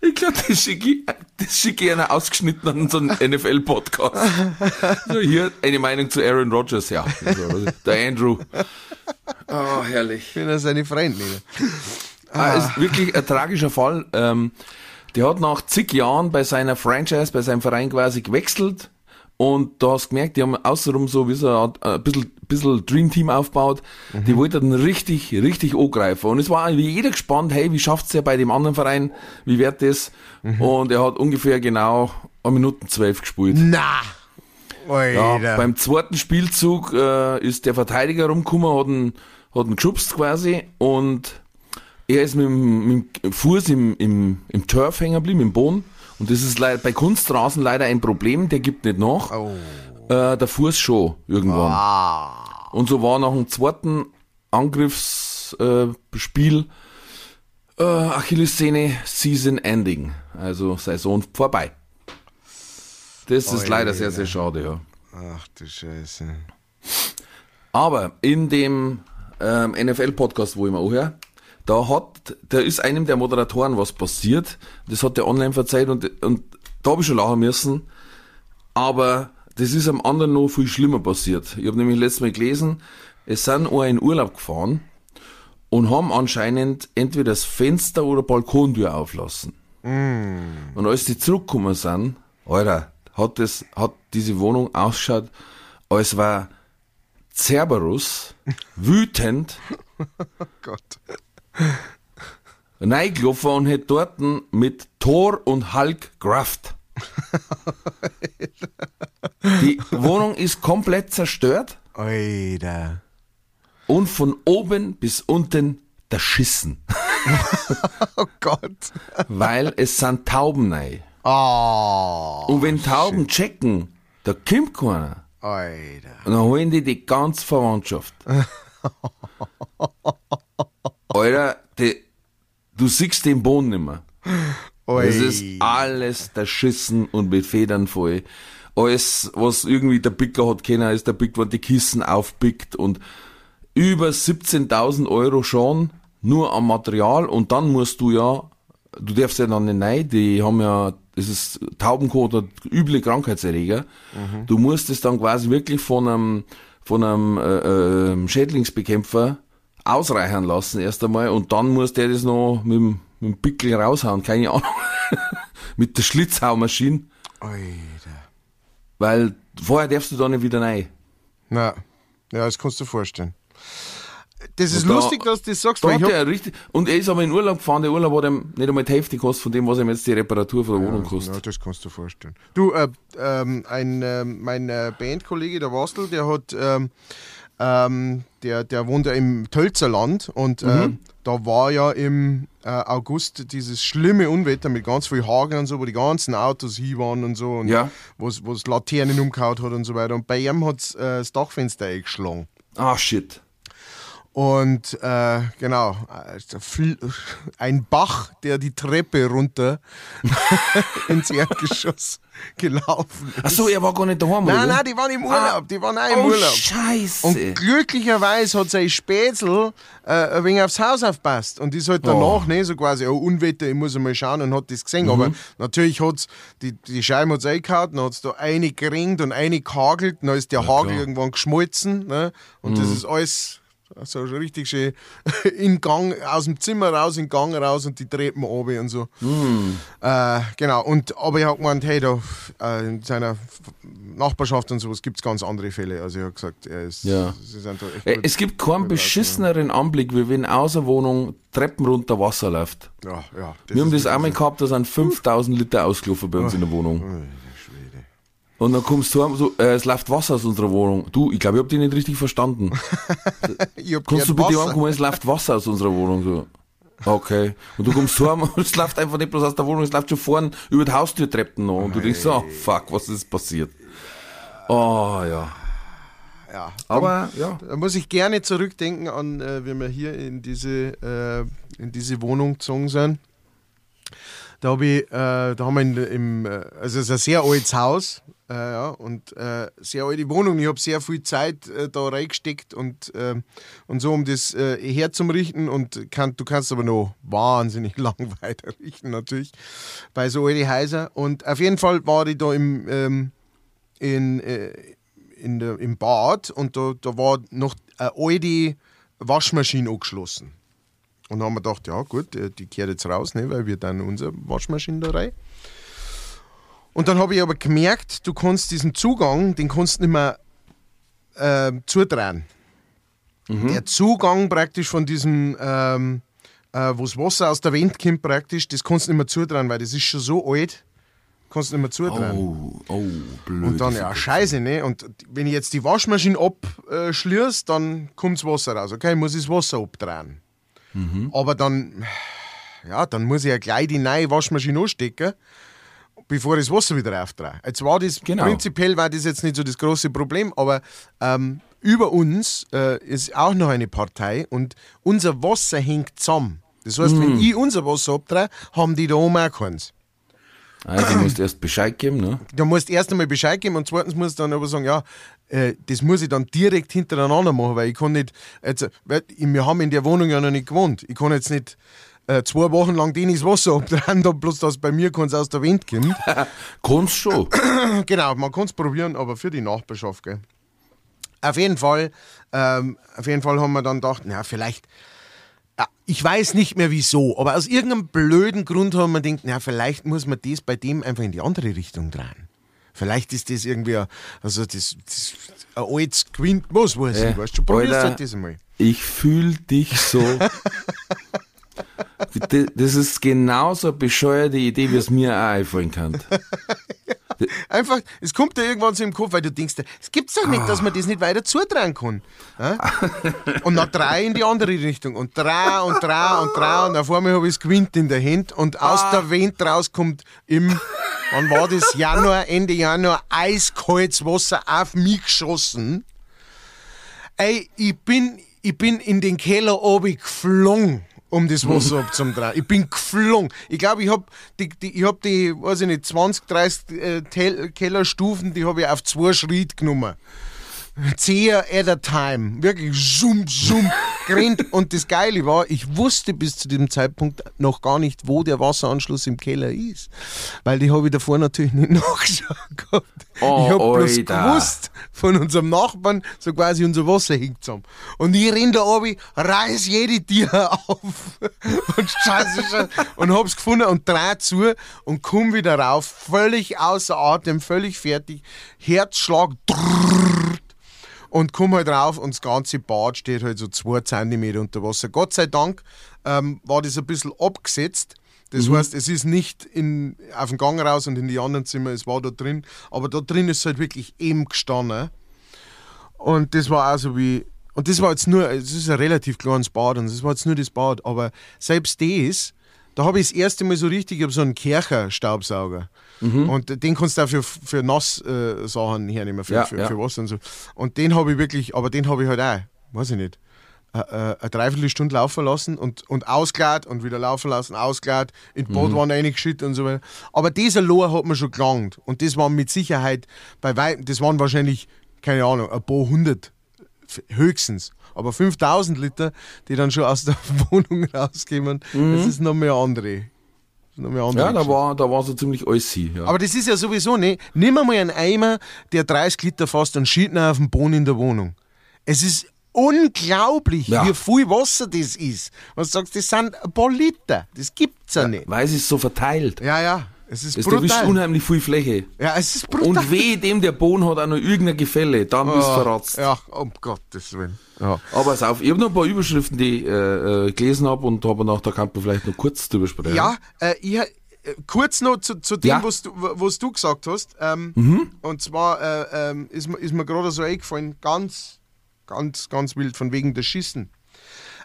Ich glaube, das schicke ich, das schicke ich einer ausgeschnitten an so einen NFL-Podcast. So, hier eine Meinung zu Aaron Rodgers, ja. Der Andrew. Oh, herrlich. Wenn er seine Freunde nennt. Ah, ist wirklich ein tragischer Fall. Ähm, der hat nach zig Jahren bei seiner Franchise, bei seinem Verein quasi gewechselt. Und da hast du gemerkt, die haben außenrum so wie so äh, ein bisschen, bisschen Dream Team aufgebaut. Die wollten richtig, richtig angreifen. Und es war wie jeder gespannt, hey, wie schafft's der bei dem anderen Verein? Wie wird das? Und er hat ungefähr genau eine Minute zwölf gespielt. Na! Ja, beim zweiten Spielzug äh, ist der Verteidiger rumgekommen, hat ihn, hat ihn geschubst quasi und er ist mit dem, mit dem Fuß im, im, im Turf hängen geblieben, im Boden. Und das ist leider, bei Kunstrasen leider ein Problem, der gibt nicht nach. Oh. Äh, der Fuß schon irgendwann. Ah. Und so war nach dem zweiten Angriffsspiel äh, äh, Achillessehne Season Ending. Also Saison vorbei. Das ist leider sehr, sehr schade, ja. Ach du Scheiße. Aber in dem ähm, NFL-Podcast, wo ich mir anhöre, da hat, da ist einem der Moderatoren was passiert. Das hat der online verzeiht und, und da habe ich schon lachen müssen. Aber das ist am anderen noch viel schlimmer passiert. Ich habe nämlich letztes Mal gelesen, es sind auch in Urlaub gefahren und haben anscheinend entweder das Fenster oder Balkontür auflassen. Und als die zurückgekommen sind, Alter, hat das, hat diese Wohnung ausgeschaut, als war Cerberus wütend Oh Gott. reingelaufen und hätte dort mit Thor und Hulk gerafft. Die Wohnung ist komplett zerstört Alter. und von oben bis unten erschissen, Oh Gott. weil es sind Tauben rein. Ah. Und wenn Tauben checken, da kommt keiner. Alter. Und dann holen die die ganze Verwandtschaft. Alter, die, du siehst den Boden nicht mehr. Es ist alles erschissen und mit Federn voll. Alles, was irgendwie der Picker hat können, ist der Pick, wo die Kissen aufpickt und über 17.000 Euro schon nur am Material und dann musst du ja, du darfst ja dann nicht rein, die haben ja, das ist Taubenkot oder üble Krankheitserreger. Du musst es dann quasi wirklich von einem, von einem äh, äh, Schädlingsbekämpfer ausreichern lassen erst einmal und dann muss der das noch mit dem, mit dem Pickel raushauen, keine Ahnung. mit der Schlitzhaumaschine, Alter. weil vorher darfst du da nicht wieder rein. Na, ja, das kannst du dir vorstellen. Das ist Und da- lustig, dass du das sagst, Da weil hat er richtig, und er ist aber in Urlaub gefahren, der Urlaub hat ihm nicht einmal die Hälfte gekostet von dem, was ihm jetzt die Reparatur von der Wohnung kostet. Ja, das kannst du dir vorstellen. Du, äh, ähm, ein, ähm, mein äh, Bandkollege, der Wastel, der hat, ähm, ähm, der, der wohnt ja im Tölzerland und Mhm. äh, da war ja im äh, August dieses schlimme Unwetter mit ganz viel Hagel und so, wo die ganzen Autos hin waren und so und Ja. wo es Laternen umgehauen hat und so weiter. Und bei ihm hat äh, das Dachfenster eingeschlagen. Ah, shit. Und äh, genau, also ein Bach, der die Treppe runter ins Erdgeschoss gelaufen ist. Ach so, er war gar nicht daheim, Nein, oder? nein, die waren im Urlaub, die waren auch im oh, Urlaub. scheiße. Und glücklicherweise hat sein Spätzl äh, ein wenig aufs Haus aufpasst und ist halt danach, ne, so quasi, oh, Unwetter, ich muss mal schauen und hat das gesehen. Aber natürlich hat's, die, die Scheibe hat's eingehauen, dann hat's da eine geringt und eine gehagelt, dann ist der Hagel klar. irgendwann geschmolzen, ne, und das ist alles so richtig schön in Gang, aus dem Zimmer raus, in den Gang raus und die Treppen runter und so. Äh, genau, und, aber ich habe gemeint, hey, da äh, in seiner Nachbarschaft und sowas gibt es ganz andere Fälle. Also ich habe gesagt, er ist, Ja. sind da echt Äh. Es gibt keinen beschisseneren Anblick, wie wenn aus der Wohnung Treppen runter Wasser läuft. Ja, ja. Wir haben ist das einmal gehabt, da sind 5000 Liter ausgelaufen bei uns in der Wohnung. Und dann kommst du heim, so, äh, es läuft Wasser aus unserer Wohnung. Du, ich glaube, ich hab dich nicht richtig verstanden. Kannst du bitte Wasser. ankommen, es läuft Wasser aus unserer Wohnung. So. Okay. Und du kommst heim und es läuft einfach nicht bloß aus der Wohnung, es läuft schon vorne über die Haustürtreppen noch. Und du denkst so, oh, fuck, was ist passiert? Oh, ja. Ja, Aber, ja. Da muss ich gerne zurückdenken an, äh, wie wir hier in diese, äh, in diese Wohnung gezogen sind. Da, hab ich, äh, da haben wir in, im, äh, also es ist ein sehr altes Haus äh, ja, und äh, sehr alte Wohnung. Ich habe sehr viel Zeit äh, da reingesteckt und, äh, und so, um das herzurichten. Und kann, du kannst aber noch wahnsinnig lang weiter richten, natürlich, bei so alten Häusern. Und auf jeden Fall war ich da im, ähm, in, in der, im Bad und da, da war noch eine alte Waschmaschine angeschlossen. Und dann haben wir gedacht, ja gut, äh, die kehrt jetzt raus, ne, weil wir dann unsere Waschmaschine da rein. Und dann habe ich aber gemerkt, du kannst diesen Zugang, den kannst du nicht mehr äh, zudrehen. Der Zugang praktisch von diesem, ähm, äh, wo das Wasser aus der Wand kommt praktisch, das kannst du nicht mehr zudrehen, weil das ist schon so alt, kannst du nicht mehr zudrehen. Oh, oh, blöd. Und dann, ja, scheiße, ne? Und wenn ich jetzt die Waschmaschine abschließe, dann kommt das Wasser raus. Okay, muss ich das Wasser abdrehen. Aber dann, ja, dann muss ich ja gleich die neue Waschmaschine anstecken, bevor ich das Wasser wieder aufdrehe. Jetzt war das, Genau. prinzipiell war das jetzt nicht so das große Problem, aber ähm, über uns äh, ist auch noch eine Partei und unser Wasser hängt zusammen. Das heißt, wenn ich unser Wasser abdrehe, haben die da oben auch keins. Also, du musst erst Bescheid geben, ne? Da musst du erst einmal Bescheid geben und zweitens musst du dann aber sagen, ja, äh, das muss ich dann direkt hintereinander machen, weil ich kann nicht, jetzt, wir haben in der Wohnung ja noch nicht gewohnt. Ich kann jetzt nicht äh, zwei Wochen lang den das Wasser abdrehen, da bloß dass bei mir keins aus der Wind kommt. Kannst schon. genau, man kann es probieren, aber für die Nachbarschaft, gell. Auf jeden Fall, ähm, auf jeden Fall haben wir dann gedacht, na, vielleicht, ja, ich weiß nicht mehr wieso, aber aus irgendeinem blöden Grund haben wir gedacht, na, vielleicht muss man das bei dem einfach in die andere Richtung drehen. Vielleicht ist das irgendwie, ein- also das, das ein altes Gewinn, was weiß Ja, ich, weißt du, probierst Alter. halt das einmal. Ich fühl dich so. Das ist genauso eine bescheuerte Idee, wie es mir auch einfallen kann. Einfach, es kommt dir irgendwann so im Kopf, weil du denkst, es gibt's doch nicht, dass man das nicht weiter zutragen kann. Und nach drei in die andere Richtung. Und drei und drei und drei und auf einmal habe ich das Gewinn in der Hand und aus der Wind rauskommt im, wann war das? Januar, Ende Januar, eiskaltes Wasser auf mich geschossen. Ey, ich bin, ich bin in den Keller oben geflogen, um das Wasser abzudrehen. Ich bin geflogen. Ich glaube, ich hab die, die, ich hab die, weiß ich nicht, 20, 30 äh, Kellerstufen, die habe ich auf zwei Schritt genommen. Zehn at a time. Wirklich zoom, zoom, gerannt. Und das Geile war, ich wusste bis zu dem Zeitpunkt noch gar nicht, wo der Wasseranschluss im Keller ist. Weil die habe ich davor natürlich nicht nachgeschaut gehabt. Oh, ich habe bloß gewusst von unserem Nachbarn, so quasi unser Wasser hängt zusammen. Und ich renn da oben, reiß jede Tür auf und scheiße, scheiße, und hab's gefunden und dreh zu und komm wieder rauf, völlig außer Atem, völlig fertig, Herzschlag, drrrrt, und komm halt rauf und das ganze Bad steht halt so zwei Zentimeter unter Wasser. Gott sei Dank ähm, war das ein bisschen abgesetzt. Das heißt, es ist nicht in, auf den Gang raus und in die anderen Zimmer, es war da drin. Aber da drin ist es halt wirklich eben gestanden. Und das war auch so wie. Und das war jetzt nur, es ist ein relativ kleines Bad und das war jetzt nur das Bad. Aber selbst das, da habe ich das erste Mal so richtig, ich habe so einen Kercher-Staubsauger. Und den kannst du auch für, für Nass-Sachen äh, Sachen hernehmen, für, Ja, für, ja. für Wasser und so. Und den habe ich wirklich, aber den habe ich halt auch, weiß ich nicht, äh, äh, eine Dreiviertelstunde laufen lassen und, und ausgeladen und wieder laufen lassen, ausgeladen, in die Badwanne reingeschüttet und so weiter. Aber dieser Lohr hat mir schon gelangt. Und das waren mit Sicherheit bei weitem, das waren wahrscheinlich, keine Ahnung, ein paar hundert höchstens. Aber 5000 Liter, die dann schon aus der Wohnung rauskommen, andere. das ist Noch mehr andere Ja, da war, da war so ziemlich alles. Ja. Aber das ist ja sowieso nicht. Nimm mal einen Eimer, der 30 Liter fasst und schießt ihn auf den Boden in der Wohnung. Es ist unglaublich, Ja. wie viel Wasser das ist. Was sagst du, das sind ein paar Liter. Das gibt's ja, nicht. Weil es ist so verteilt. Ja, ja. Es ist brutal. unheimlich viel Fläche. Ja, es ist brutal. Und weh dem der Boden hat auch noch irgendein Gefälle, dann bist du verratzt. Ja, um Gottes Willen. Ja. Aber pass auf, ich habe noch ein paar Überschriften, die ich äh, äh, gelesen habe und habe nach da kann man vielleicht noch kurz drüber sprechen. Ja, äh, ich, äh, kurz noch zu, zu dem, Ja. was, du, was du gesagt hast. Ähm, Und zwar äh, ähm, ist, mir- ist mir gerade so eingefallen, ganz, ganz, ganz wild, von wegen des Schießen.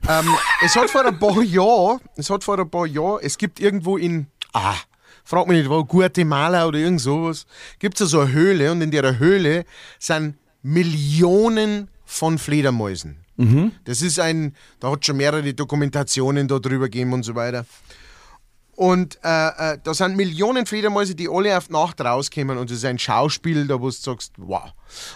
ähm, es hat vor ein paar Jahren, es hat vor ein paar Jahren, es gibt irgendwo in, ah, frag mich nicht, wo, Guatemala oder irgend sowas, gibt es so eine Höhle und in der Höhle sind Millionen von Fledermäusen. Das ist ein, da hat schon mehrere Dokumentationen darüber gegeben und so weiter. Und äh, äh, da sind Millionen Fledermäuse, die alle auf die Nacht rauskommen und das ist ein Schauspiel, da wo du sagst, wow.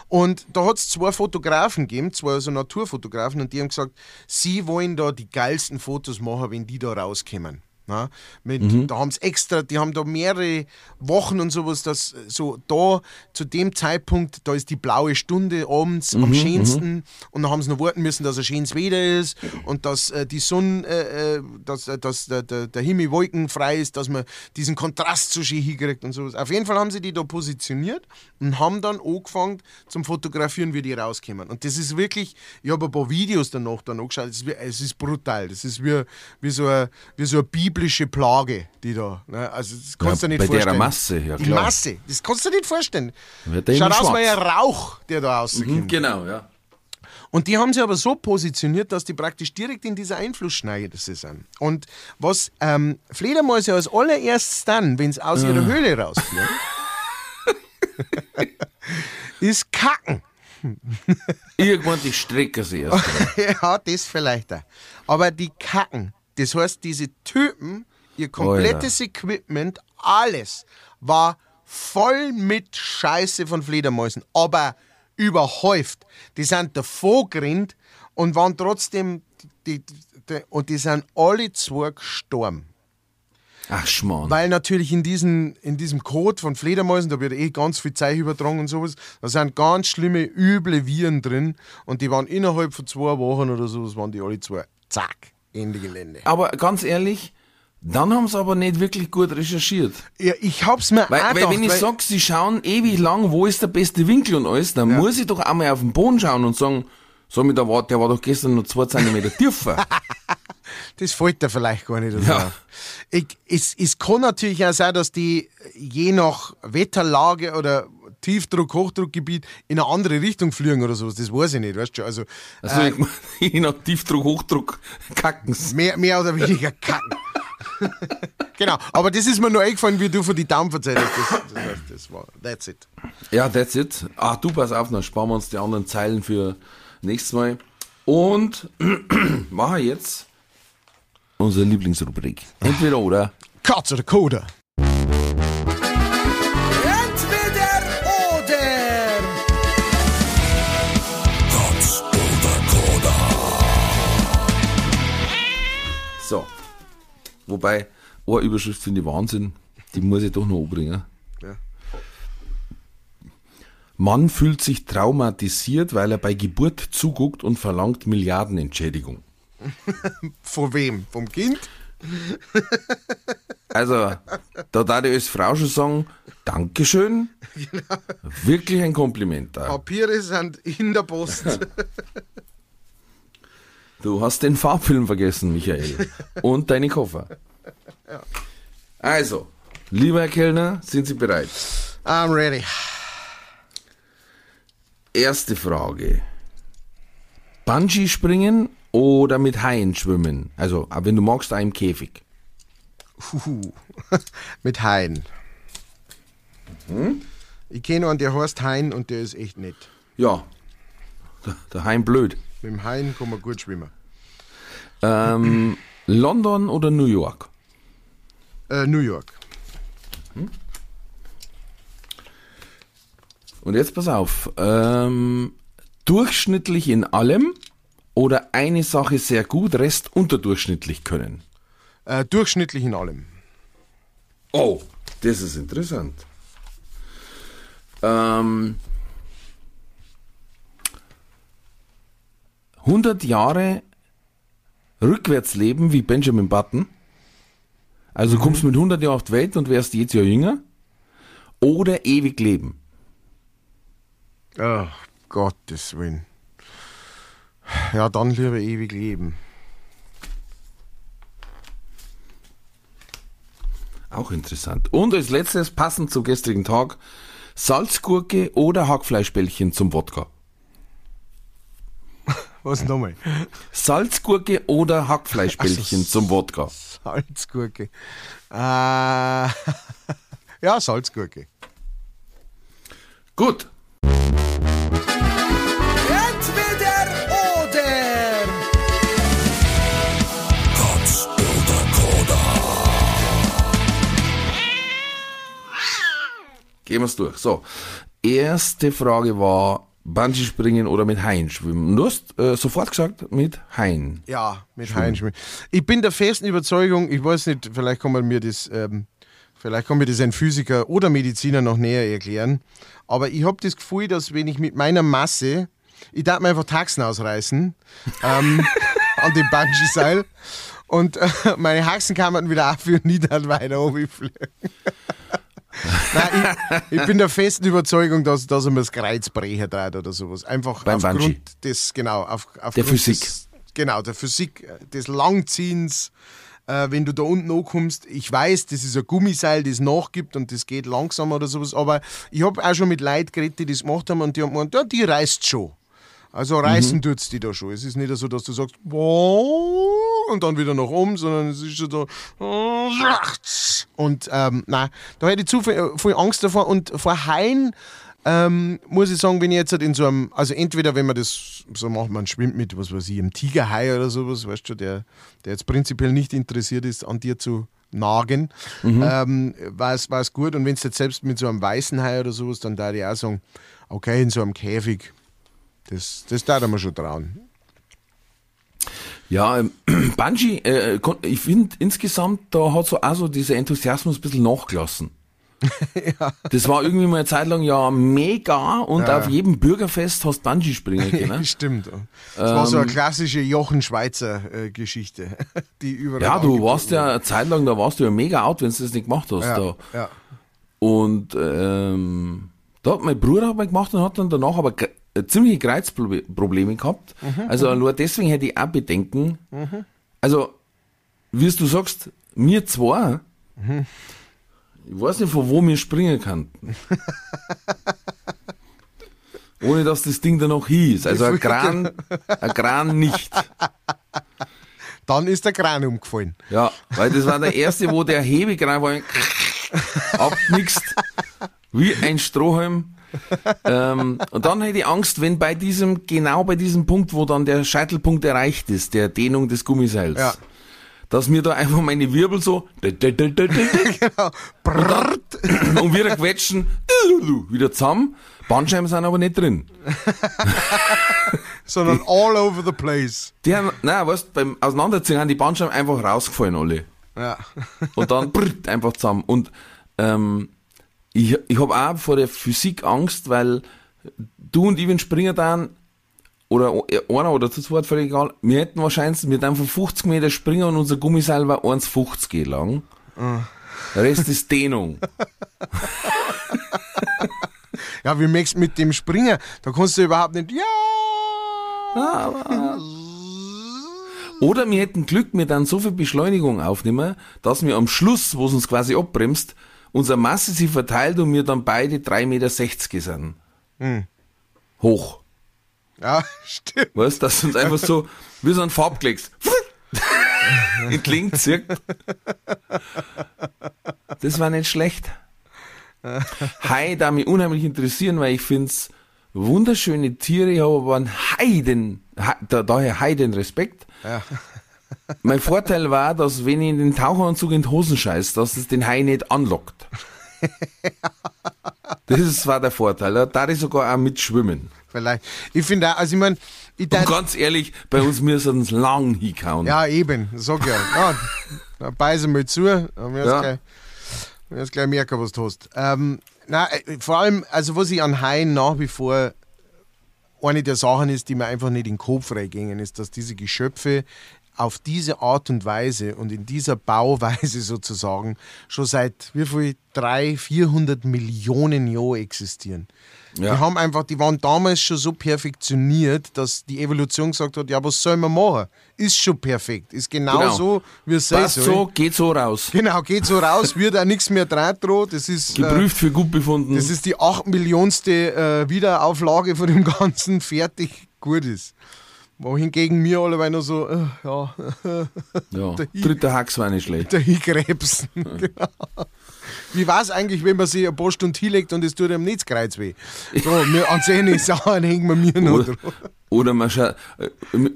Und da hat es zwei Fotografen gegeben, zwei so Naturfotografen, und die haben gesagt, sie wollen da die geilsten Fotos machen, wenn die da rauskommen. Na, mit, Da haben sie extra, die haben da mehrere Wochen und sowas, das so da zu dem Zeitpunkt, da ist die blaue Stunde abends am schönsten und dann haben sie noch warten müssen, dass ein schönes Wetter ist und dass äh, die Sonne, äh, äh, dass, äh, dass der, der, der Himmel wolkenfrei ist, dass man diesen Kontrast so schön hinkriegt und sowas. Auf jeden Fall haben sie die da positioniert und haben dann angefangen zum Fotografieren, wie die rauskommen. Und das ist wirklich, ich habe ein paar Videos danach dann angeschaut, es ist, es ist brutal. Das ist wie, wie, so eine, wie so eine biblische Plage, die da. Ne? Also das kannst Ja, du dir nicht bei vorstellen. der Masse, ja, Die klar. Masse, das kannst du dir nicht vorstellen. Der Schaut immer aus wie schwarz. ein Rauch, der da rauskommt. Mhm, genau, ja. Und die haben sie aber so positioniert, dass die praktisch direkt in dieser Einflussschneide sind. Und was ähm, Fledermäuse als allererstes dann, wenn sie aus ihrer Höhle rausfliegen, ist Kacken. Irgendwann die Strecke sie erst. ja, das vielleicht auch. Aber die Kacken, das heißt, diese Typen, ihr komplettes Equipment, alles war voll mit Scheiße von Fledermäusen, aber überhäuft. Die sind davor gerannt und waren trotzdem, die, die, die, und die sind alle zwei gestorben. Ach, Schmarrn. Weil natürlich in, diesen, in diesem Code von Fledermäusen, da wird eh ganz viel Zeug übertragen und sowas, da sind ganz schlimme, üble Viren drin und die waren innerhalb von zwei Wochen oder so, das waren die alle zwei. Zack, Ende Gelände. Aber ganz ehrlich, dann haben sie aber nicht wirklich gut recherchiert. Ja, ich hab's mir Weil, auch weil gedacht, wenn ich weil- sag, sie schauen ewig lang, wo ist der beste Winkel und alles, dann muss ich doch einmal auf den Boden schauen und sagen, Sag mir, der war, der war doch gestern noch zwei Zentimeter tiefer. Das fällt dir vielleicht gar nicht so Ja. Ich, es, es kann natürlich auch sein, dass die je nach Wetterlage oder Tiefdruck, Hochdruckgebiet in eine andere Richtung fliegen oder sowas. Das weiß ich nicht, weißt du schon. Also, Also, äh, je nach Tiefdruck, Hochdruck, kacken's. mehr, mehr oder weniger kacken. genau, aber das ist mir nur eingefallen, wie du von die Daumen erzählt hast. Das, das, das war, that's it. Ja, that's it. Ah, du pass auf, dann sparen wir uns die anderen Zeilen für nächstes Mal. Und machen jetzt unsere Lieblingsrubrik. Entweder oder. Katz oder Koda? Wobei, eine Überschrift finde ich Wahnsinn. Die muss ich doch noch umbringen. Ja. Mann fühlt sich traumatisiert, weil er bei Geburt zuguckt und verlangt Milliardenentschädigung. Von wem? Vom Kind? Also, da darf ich als Frau schon sagen, Dankeschön. Wirklich ein Kompliment da. Papiere sind in der Post. Du hast den Farbfilm vergessen, Michael. Und deine Koffer. Also, lieber Herr Kellner, sind Sie bereit? I'm ready. Erste Frage. Bungee springen oder mit Haien schwimmen? Also, wenn du magst, im Käfig. Huhu. Mit Hein. Hm? Ich kenne einen, der heißt Hein und der ist echt nett. Ja, der, Hain blöd. Mit dem Hein kann man gut schwimmen. Ähm, London oder New York? Äh, New York. Und jetzt pass auf. Ähm, durchschnittlich in allem oder eine Sache sehr gut, Rest unterdurchschnittlich können? Äh, durchschnittlich in allem. Oh, das ist interessant. Ähm, 100 Jahre rückwärts leben wie Benjamin Button. Also kommst mit 100 Jahren auf die Welt und wärst jetzt Jahr jünger. Oder ewig leben. Oh, Gottes Willen. Ja, dann lieber ewig leben. Auch interessant. Und als letztes, passend zum gestrigen Tag, Salzgurke oder Hackfleischbällchen zum Wodka. Was nochmal? Salzgurke oder Hackfleischbällchen zum Wodka. Salzgurke. Äh, ja, Salzgurke. Gut. Entweder oder. Gehen wir's durch. So. Erste Frage war Bungee springen oder mit Haien schwimmen. Du hast äh, sofort gesagt mit Haien. Ja, mit Heinschmidt. Ich bin der festen Überzeugung, ich weiß nicht, vielleicht kann man mir das, ähm, vielleicht kann mir das ein Physiker oder Mediziner noch näher erklären, aber ich habe das Gefühl, dass wenn ich mit meiner Masse, ich darf mir einfach Taxen ausreißen ähm, an dem Bungee-Seil und äh, meine Haxen kann man wieder abführen, nie dann weiter runterfliegen. Nein, ich, ich bin der festen Überzeugung, dass, dass er mir das Kreuz brechen dreht oder sowas. Einfach Beim aufgrund Bungee. des, genau, auf, aufgrund Physik. Des, genau, der Physik, äh, des Langziehens, äh, wenn du da unten ankommst. Ich weiß, das ist ein Gummiseil, das nachgibt und das geht langsamer oder sowas, aber ich habe auch schon mit Leuten geredet, die das gemacht haben und die haben gemeint, ja, die reißt schon. Also reißen tut's die da schon. Es ist nicht so, dass du sagst, wow, und dann wieder nach oben, sondern es ist so, und ähm, nein, da hätte ich zu viel, viel Angst davor und vor Haien ähm, muss ich sagen, wenn ich jetzt halt in so einem, also entweder wenn man das so macht, man schwimmt mit, was weiß ich, einem Tigerhai oder sowas, weißt du, der, der jetzt prinzipiell nicht interessiert ist, an dir zu nagen, ähm, war es war es gut. Und wenn es jetzt selbst mit so einem weißen Hai oder sowas, dann da ich auch sagen, okay, in so einem Käfig, das, das darf man schon trauen. Ja, ähm, Bungee, äh, kon- ich finde insgesamt, da hat so auch so dieser Enthusiasmus ein bisschen nachgelassen. Das war irgendwie mal eine Zeit lang ja mega und auf jedem Bürgerfest hast Bungee springen können. Stimmt. Das war so eine klassische Jochen Schweizer äh, Geschichte, die überall Ja, du warst ja eine Zeit lang, da warst du ja mega out, wenn du das nicht gemacht hast. Ja, Da. ja. Und ähm, da hat mein Bruder hat mal gemacht und hat dann danach aber äh, ziemliche Kreuzprobleme gehabt. Also nur deswegen hätte ich auch Bedenken. Also, wie du sagst, mir zwei, ich weiß nicht, von wo wir springen könnten. Ohne dass das Ding dann noch hieß. Also ein Kran, ein Kran nicht. Dann ist der Kran umgefallen. Ja, weil das war der erste, wo der Hebekran war, abknickst, wie ein Strohhalm. ähm, und dann hätte ich Angst, wenn bei diesem, genau bei diesem Punkt, wo dann der Scheitelpunkt erreicht ist, der Dehnung des Gummiseils, Ja. dass mir da einfach meine Wirbel so und Genau. Und wieder quetschen, wieder zusammen. Bandscheiben sind aber nicht drin. Sondern all over the place. Die haben, nein, weißt, beim Auseinanderziehen haben die Bandscheiben einfach rausgefallen alle. Ja. Und dann brrrt, einfach zusammen. Und ähm, ich, ich habe auch vor der Physik Angst, weil du und ich, wenn springen dann, oder einer oder zu zweit, völlig egal, wir hätten wahrscheinlich mit einfach 50 Meter springen und unser Gummiseil war 1,50 lang. Der Rest ist Dehnung. Ja, wie möchtest du mit dem springen? Da kannst du überhaupt nicht. Ja! Oder wir hätten Glück, wir dann so viel Beschleunigung aufnehmen, dass wir am Schluss, wo es uns quasi abbremst, unsere Masse sich verteilt und wir dann beide 3,60 Meter sind. Hoch. Ja, stimmt. Weißt, dass uns einfach so, wie so ein Farbklecks, entlang zirkt. Das war nicht schlecht. Hai, da mich unheimlich interessieren, weil ich find's wunderschöne Tiere, ich habe aber einen Heiden, He- da, daher Heiden Respekt. Ja. Mein Vorteil war, dass wenn ich in den Taucheranzug in die Hosen scheiß, dass es den Hai nicht anlockt. Das war der Vorteil. Da darf ich sogar auch mitschwimmen. Vielleicht. Ich finde auch, also ich meine, ich Und ganz ehrlich, bei uns müssen uns lang hinkauen. Ja, eben, sag ja. ja dann beißen wir zu, dann wirst Ja. gleich, wirst gleich merken, was du hast. Ähm, nein, äh, vor allem, also was ich an Haien nach wie vor eine der Sachen ist, die mir einfach nicht in den Kopf reingingen, ist, dass diese Geschöpfe auf diese Art und Weise und in dieser Bauweise sozusagen schon seit wie viel? 300, 400 Millionen Jahren existieren. Ja. Die haben einfach, die waren damals schon so perfektioniert, dass die Evolution gesagt hat, ja, was soll man machen? Ist schon perfekt. Ist genau, Genau. so, wie es sein soll. so, geht so raus. Genau, geht so raus, wird auch nichts mehr dran droht. Das ist, äh, Geprüft für gut befunden. das ist die 8 Millionste äh, Wiederauflage von dem Ganzen, fertig, gut ist. Wohingegen mir alle noch so, äh, ja, ja. Dritter Hax war nicht schlecht. der Hikrebsen. genau. Wie war es eigentlich, wenn man sich ein paar Stunden hinlegt und es tut einem nicht das Kreuz weh? So, wir an zehn Sachen hängen wir mir noch Oder, drauf. oder, man scha äh,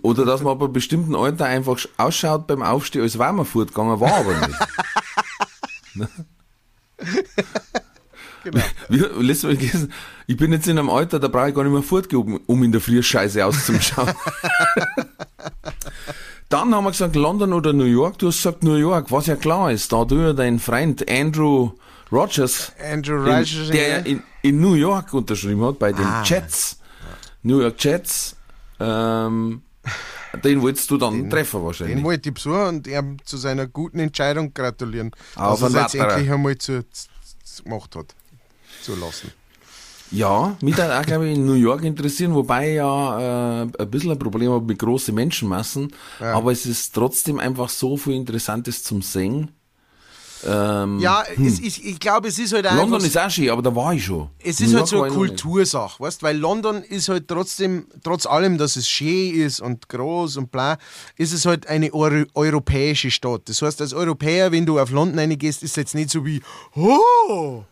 oder dass man bei bestimmten Alter einfach sch- ausschaut beim Aufstehen, als wäre man fortgegangen, war aber nicht. Genau. Wie, letztes Mal ich bin jetzt in einem Alter, da brauche ich gar nicht mehr fortgehen, um, in der Früh Scheiße auszuschauen. Dann haben wir gesagt, London oder New York. Du hast gesagt New York, was ja klar ist, da du ja dein Freund Andrew Rogers, Andrew in, Rogers, der ja ja. in, in New York unterschrieben hat, bei den Ah. Jets, New York Jets, ähm, den wolltest du dann treffen wahrscheinlich. Den wollte ich besuchen und ihm zu seiner guten Entscheidung gratulieren, Auf dass er es endlich einmal zu, zu gemacht hat. Zu lassen. Ja, mich hat auch, glaube ich, in New York interessieren, wobei ich ja äh, ein bisschen ein Problem habe mit großen Menschenmassen, aber es ist trotzdem einfach so viel Interessantes zum Singen. Ähm, Ja, es ist, ich glaube, es ist halt auch London einfach, ist auch schön, aber da war ich schon. es New ist halt York so eine ich. Kultursache, weißt weil London ist halt trotzdem, trotz allem, dass es schön ist und groß und bla, ist es halt eine Euro europäische Stadt. Das heißt, als Europäer, wenn du auf London reingehst, ist es jetzt nicht so wie, oh,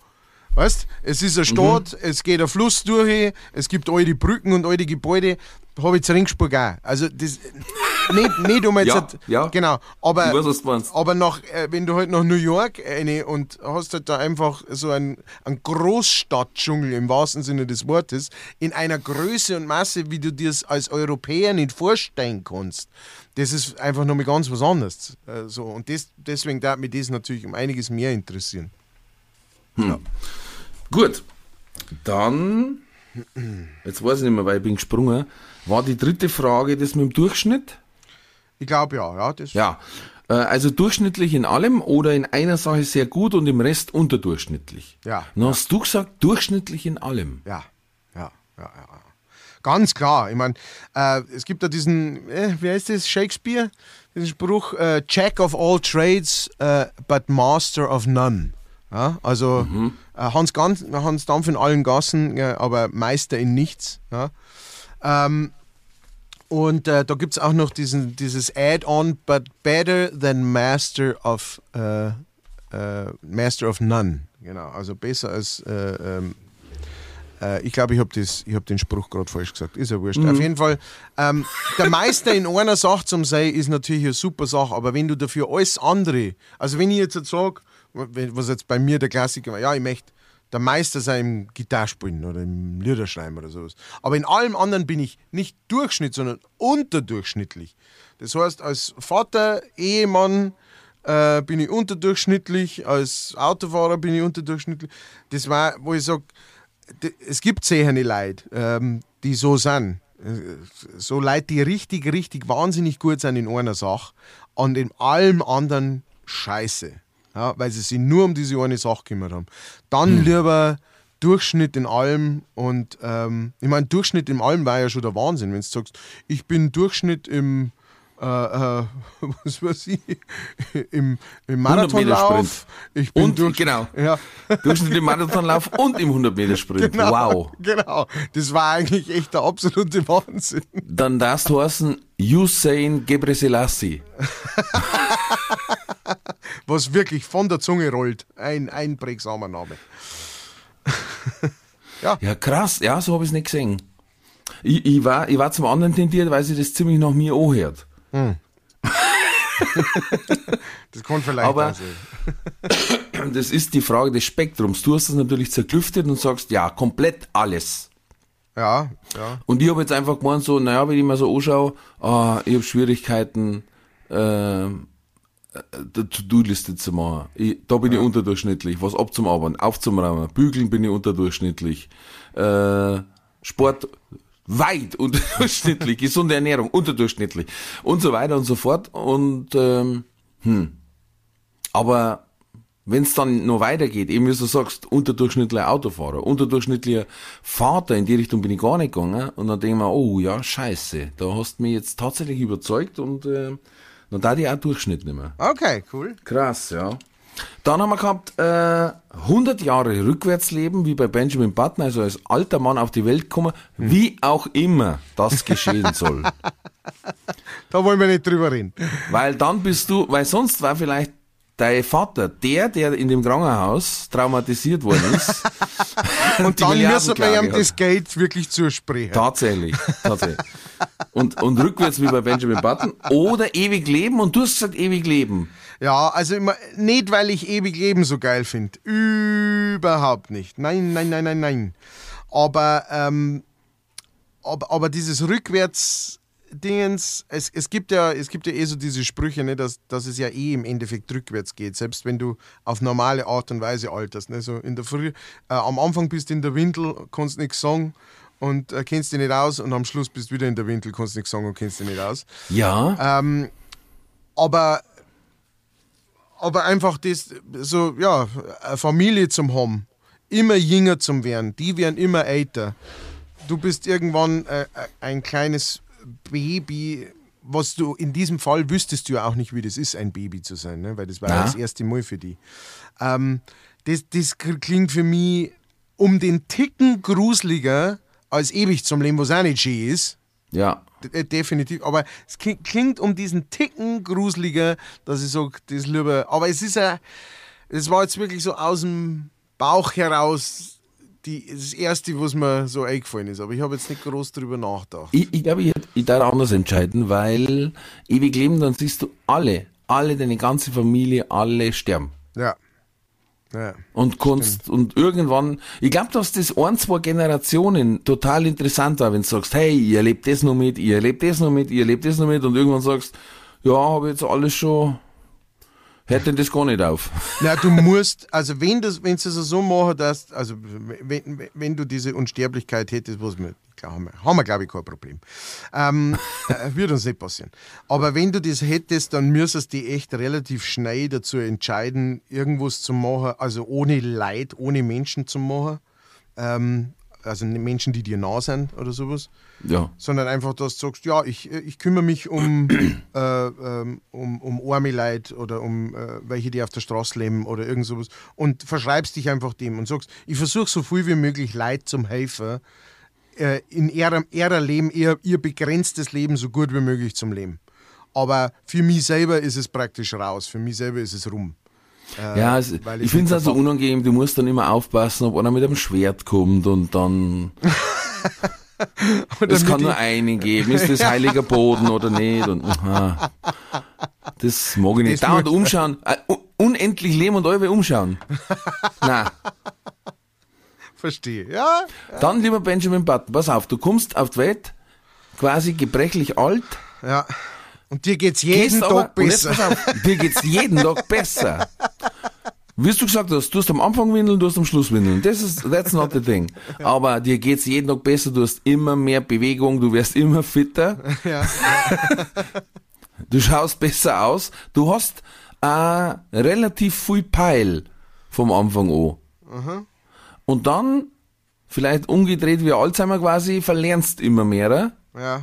Weißt es ist eine Stadt, es geht ein Fluss durch, es gibt all die Brücken und all die Gebäude. Habe ich zu Ringsburg auch. Also, das, nicht, nicht um jetzt. Ja, halt- ja. Genau. Aber, Ich weiß, was du meinst. aber nach, äh, wenn du halt nach New York eine und hast halt da einfach so einen, einen Großstadtdschungel im wahrsten Sinne des Wortes, in einer Größe und Masse, wie du dir es als Europäer nicht vorstellen kannst. Das ist einfach nochmal ganz was anderes. Äh, so. Und das, deswegen darf mich das natürlich um einiges mehr interessieren. Gut, dann, jetzt weiß ich nicht mehr, weil ich bin gesprungen, war die dritte Frage das mit dem Durchschnitt? Ich glaube ja, ja. Das, Ja, äh, also durchschnittlich in allem oder in einer Sache sehr gut und im Rest unterdurchschnittlich. Ja, Dann hast du gesagt, durchschnittlich in allem. Ja, ja, ja, ja. Ganz klar. Ich meine, äh, es gibt da diesen, äh, wie heißt das, Shakespeare? Diesen Spruch, äh, Jack of all trades, äh, but master of none. Ja, also äh, Hans, Ganz, Hans Dampf in allen Gassen, ja, aber Meister in nichts. Ja. Ähm, und äh, da gibt es auch noch diesen, dieses Add-on, but better than Master of äh, äh, Master of None. Genau, also besser als äh, ähm, äh, ich glaube, ich habe hab den Spruch gerade falsch gesagt. Ist ja wurscht. Auf jeden Fall, ähm, der Meister in einer Sache zum sein, ist natürlich eine super Sache, aber wenn du dafür alles andere, also wenn ich jetzt sage, was jetzt bei mir der Klassiker war, ja, ich möchte der Meister sein im Gitarrespielen oder im Liederschreiben oder sowas. Aber in allem anderen bin ich nicht Durchschnitt, sondern unterdurchschnittlich. Das heißt, als Vater, Ehemann äh, bin ich unterdurchschnittlich, als Autofahrer bin ich unterdurchschnittlich. Das war, wo ich sage, es gibt sehende Leute, ähm, die so sind. So Leute, die richtig, richtig wahnsinnig gut sind in einer Sache und in allem anderen scheiße. Ja, weil sie sich nur um diese eine Sache gekümmert haben. Dann lieber Durchschnitt in allem und ähm, ich meine, Durchschnitt in allem war ja schon der Wahnsinn, wenn du sagst, ich bin Durchschnitt im äh, äh, was weiß ich, im, im Marathonlauf. Ich bin Und, durch, genau. Ja, Durchschnitt im Marathonlauf und im 100-Meter-Sprint. genau, Wow. Genau. Das war eigentlich echt der absolute Wahnsinn. Dann darfst du heißen Usain Gebreselassie. Was wirklich von der Zunge rollt. Ein einprägsamer Name. Ja, krass. Ja, so habe ich es nicht gesehen. Ich, ich, war, ich war zum anderen tendiert, weil sie das ziemlich nach mir anhört. Das kann vielleicht Aber-. Das ist die Frage des Spektrums. Du hast es natürlich zerklüftet und sagst, ja, komplett alles. Ja, ja. Und ich habe jetzt einfach gemeint, so, naja, wenn ich mir so anschaue, ah, ich habe Schwierigkeiten, äh, der To-Do-Liste zu machen. Ich, da bin ich unterdurchschnittlich. Was abzumarbeiten, aufzuräumen, bügeln bin ich unterdurchschnittlich. Äh, Sport weit unterdurchschnittlich, gesunde Ernährung unterdurchschnittlich und so weiter und so fort. Und ähm, hm. aber wenn es dann noch weitergeht, eben wie du sagst, unterdurchschnittlicher Autofahrer, unterdurchschnittlicher Vater, in die Richtung bin ich gar nicht gegangen. Und dann denke ich mir, oh ja, scheiße, da hast du mich jetzt tatsächlich überzeugt und äh, dann da ich auch Durchschnitt mehr. Okay, cool. Krass, ja. Dann haben wir gehabt, äh, 100 Jahre Rückwärtsleben, wie bei Benjamin Button, also als alter Mann auf die Welt gekommen, wie auch immer das geschehen soll. Da wollen wir nicht drüber reden. Weil dann bist du, weil sonst war vielleicht dein Vater der, der in dem Krankenhaus traumatisiert worden ist. Und die dann müssen wir ihm Klage das Geld wirklich zusprechen. Tatsächlich, tatsächlich. Und, und rückwärts wie bei Benjamin Button. Oder ewig leben und du hast gesagt ewig leben. Ja, also immer, nicht, weil ich ewig Leben so geil finde. Überhaupt nicht. Nein, nein, nein, nein, nein. Aber, ähm, aber, aber dieses Rückwärts-Dingens, es, es, gibt ja, es gibt ja eh so diese Sprüche, ne, dass, dass es ja eh im Endeffekt rückwärts geht, selbst wenn du auf normale Art und Weise alterst. Ne? So in der Früh, äh, am Anfang bist du in der Windel, kannst nichts sagen und äh, kennst dich nicht aus und am Schluss bist du wieder in der Windel, kannst nichts sagen und kennst dich nicht aus. Ja, Ähm, aber, aber einfach das, so, ja, eine Familie zum haben, immer jünger zum werden, die werden immer älter. Du bist irgendwann äh, äh, ein kleines Baby, was du in diesem Fall wüsstest du ja auch nicht, wie das ist, ein Baby zu sein, ne? weil das war ja das erste Mal für die. Ähm, das, das klingt für mich um den Ticken gruseliger als ewig zum Leben, was auch nicht schön ist. ja. Äh, Definitiv, aber es kli- klingt um diesen Ticken gruseliger, dass ich sage, das lieber. Aber es ist ja, es war jetzt wirklich so aus dem Bauch heraus die, das Erste, was mir so eingefallen ist. Aber ich habe jetzt nicht groß drüber nachgedacht. Ich, ich glaube, ich, hätt- ich darf anders entscheiden, weil ewig leben, dann siehst du alle, alle, deine ganze Familie, alle sterben. Ja. ja. Und kannst, und irgendwann, ich glaube, dass das ein, zwei Generationen total interessant war, wenn du sagst, hey, ihr erlebt das noch mit, ihr erlebt das noch mit, ihr erlebt das noch mit, und irgendwann sagst, ja, habe jetzt alles schon, hört denn das gar nicht auf. Na, du musst, also wenn du wenn es so machen dass, also wenn, wenn du diese Unsterblichkeit hättest, was wir, klar, haben wir, haben wir glaube ich kein Problem. Ähm, äh, wird uns nicht passieren. Aber wenn du das hättest, dann müsstest du dich echt relativ schnell dazu entscheiden, irgendwas zu machen, also ohne Leid, ohne Menschen zu machen. Ähm, also Menschen, die dir nah sind oder sowas, Ja. sondern einfach, dass du sagst, ja, ich, ich kümmere mich um, äh, ähm, um, um arme Leute oder um äh, welche, die auf der Straße leben oder irgend sowas und verschreibst dich einfach dem und sagst, ich versuche so viel wie möglich Leid zum helfen, äh, in ihrem, ihrer Leben, ihr, ihr begrenztes Leben so gut wie möglich zum Leben. Aber für mich selber ist es praktisch raus, für mich selber ist es rum. Äh, Ja, es, ich finde es also unangenehm, du musst dann immer aufpassen, ob einer mit einem Schwert kommt und dann. es kann nur einen geben, ist das heiliger Boden oder nicht? Und, aha. Das mag ich nicht. Das Dauernd muss- umschauen, un- unendlich leben und alle umschauen. Na, Verstehe, ja. dann lieber Benjamin Button, pass auf, du kommst auf die Welt, quasi gebrechlich alt, ja. Und dir geht's jeden aber, Tag besser. auf, dir geht's jeden Tag besser. Wie du gesagt hast, du hast am Anfang Windeln, du hast am Schluss Windeln. Das ist, that's not the thing. Aber dir geht's jeden Tag besser, du hast immer mehr Bewegung, du wirst immer fitter, Ja. du schaust besser aus, du hast äh, relativ viel Peil vom Anfang an. Und dann, vielleicht umgedreht wie Alzheimer quasi, verlernst immer mehr, ja,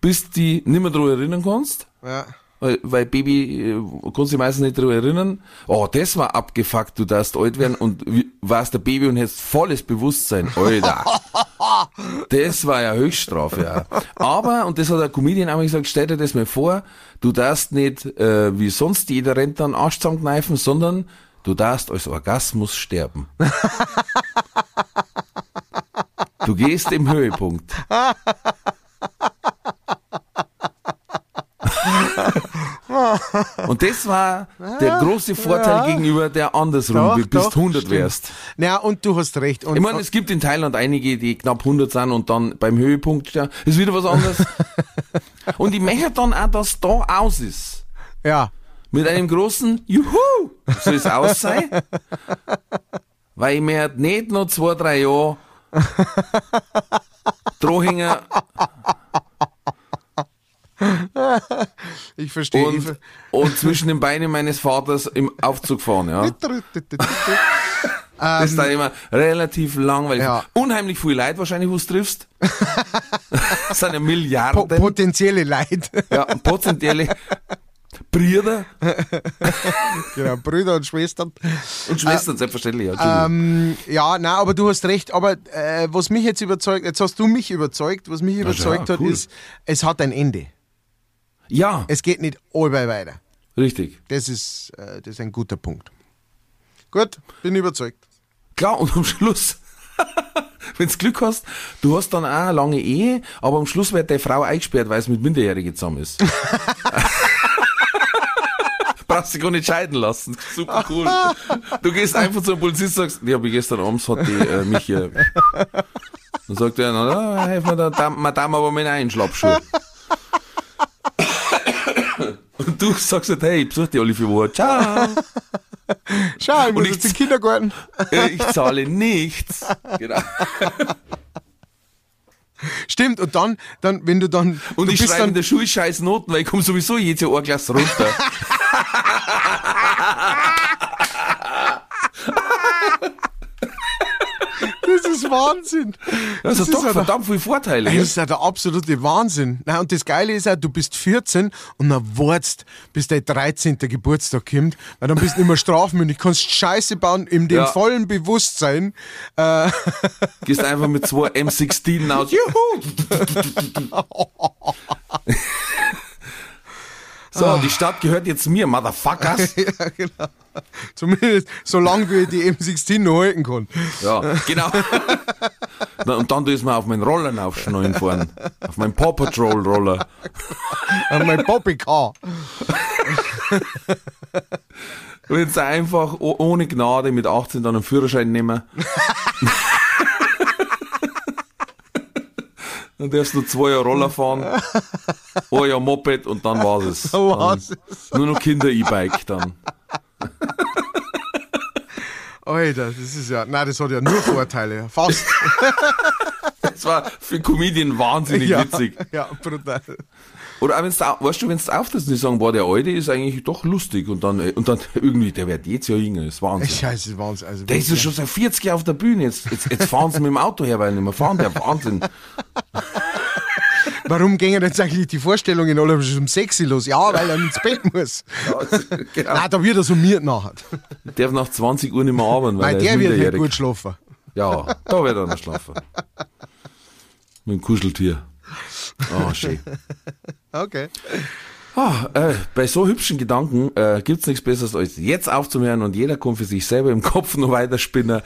bis du nicht mehr daran erinnern kannst. ja. Weil, weil Baby, äh, kannst dich meistens nicht daran erinnern. Oh, das war abgefuckt, du darfst alt werden und wie- warst der Baby und hättest volles Bewusstsein. Alter. das war ja Höchststrafe, ja. Aber, und das hat der Comedian auch gesagt, stell dir das mal vor, du darfst nicht, äh, wie sonst jeder Rentner einen Arsch zusammenkneifen, sondern du darfst als Orgasmus sterben. Du gehst im Höhepunkt. Und das war der große Vorteil gegenüber der andersrum, Doch, du 100 stimmt. wärst. Ja, und du hast recht. Und, Ich meine, es gibt in Thailand einige, die knapp 100 sind und dann beim Höhepunkt stehen. Ist wieder was anderes. und ich möchte dann auch, dass da aus ist. ja, Mit einem großen Juhu! Soll es aus sein? Weil ich mir nicht noch zwei, drei Jahre Drohhänger ich verstehe. ich und, ver- und zwischen den Beinen meines Vaters im Aufzug fahren, ja. Das ist dann immer relativ langweilig. Ja. Unheimlich viel Leid wahrscheinlich, wo du triffst. das sind ja Po Milliarden. potenzielle Leid. ja, potenzielle Brüder genau, Brüder und Schwestern. und Schwestern, selbstverständlich. Ja. Ähm, ja, na, aber du hast recht. Aber äh, was mich jetzt überzeugt, jetzt hast du mich überzeugt, was mich überzeugt ja, hat, cool. ist, es hat ein Ende. Ja, Es geht nicht allbei weiter. richtig. Das ist, äh, das ist ein guter Punkt. Gut, bin überzeugt. Klar, und am Schluss, wenn du Glück hast, du hast dann auch eine lange Ehe, aber am Schluss wird deine Frau eingesperrt, weil es mit Minderjährigen zusammen ist. Brauchst dich gar nicht scheiden lassen. Super cool. Du gehst einfach zum Polizist und sagst, ja, wie gestern abends hat die äh, mich hier. Dann sagt er, na, helf mir da, Dam- Madame, aber mit einen Schlappschuh. Und du sagst halt, hey, ich besuch die alle vier Wochen. Ciao. Schau, ich muss ich jetzt in den Kindergarten. Äh, Ich zahle nichts. Genau. Stimmt, und dann, dann wenn du dann. Und du ich schreibe in dann, der Schule scheiß Noten, weil ich komme sowieso jedes Jahr ein Glas runter. Das ist Wahnsinn. Das, ist hat doch ja verdammt viele Vorteile. Das ist ja der absolute Wahnsinn. Na, und das Geile ist auch, du bist 14 und dann wartest, bis dein 13. Geburtstag kommt, weil dann bist du mehr strafmündig, kannst Scheiße bauen in dem Ja. vollen Bewusstsein. Äh, Gehst einfach mit zwei M16 aus. Juhu! So, die Stadt gehört jetzt mir, Motherfuckers. ja, genau. Zumindest so lange, wie ich die M16 noch halten kann. Ja, genau. Na, Und dann du mir auf meinen Rollern aufschneiden fahren. Auf meinen Paw Patrol Roller. An mein Poppy Car. Und jetzt einfach ohne Gnade mit 18 dann einen Führerschein nehmen. Dann darfst du zwei Jahre Roller fahren, ein Jahr Moped und dann war's es. war's Nur noch Kinder-E-Bike dann. Alter, das ist ja, nein, das hat ja nur Vorteile. Fast. Das war für Comedian wahnsinnig ja, witzig. ja, brutal. Oder auch wenn's da, weißt du, wenn du auftrittst und die sagen, boah, der Alte ist eigentlich doch lustig und dann, äh, und dann irgendwie, der wird jetzt ja jünger, das ist Wahnsinn. Scheiße, Wahnsinn. Also Der ist ja schon seit 40 Jahren auf der Bühne, jetzt, jetzt, jetzt fahren sie mit dem Auto her, weil nicht mehr fahren, der Wahnsinn. Warum gingen jetzt eigentlich die Vorstellungen alle schon um 6 Uhr los? Ja, weil er ins Bett muss. genau. Nein, da wird er summiert nachher. Der darf nach 20 Uhr nicht mehr arbeiten, weil er der wird nicht gut schlafen. Ja, da wird er noch schlafen. Mit dem Kuscheltier. Oh, schön. Okay. Ah, äh, bei so hübschen Gedanken äh, gibt's nichts Besseres als jetzt aufzuhören und jeder kann für sich selber im Kopf noch weiterspinnen.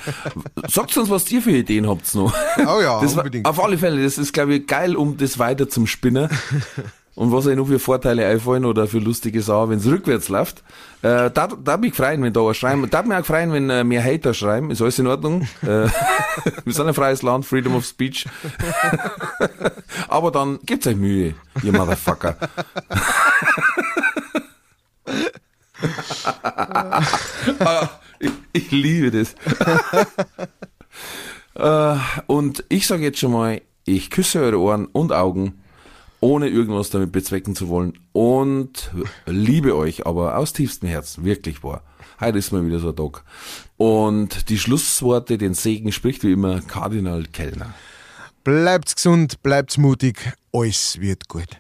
Sagt uns, was ihr für Ideen habt noch. Oh ja, das war- unbedingt. Auf alle Fälle, das ist, glaube ich, geil, um das weiter zum Spinnen. Und was euch noch für Vorteile einfallen oder für lustige Sachen, wenn es rückwärts läuft. Äh, da, da mich freuen, wenn da was schreiben. Da mich auch freuen, wenn äh, mehr Hater schreiben. Ist alles in Ordnung. Äh, wir sind ein freies Land, Freedom of Speech. Aber dann gebt's euch Mühe, ihr Motherfucker. Ah, ich, ich liebe das. äh, und ich sage jetzt schon mal, ich küsse eure Ohren und Augen, ohne irgendwas damit bezwecken zu wollen. Und liebe euch, aber aus tiefstem Herzen, wirklich wahr. Heute ist mal wieder so ein Tag. Und die Schlussworte, den Segen spricht wie immer Kardinal Kellner. Bleibt's gesund, bleibt's mutig, alles wird gut.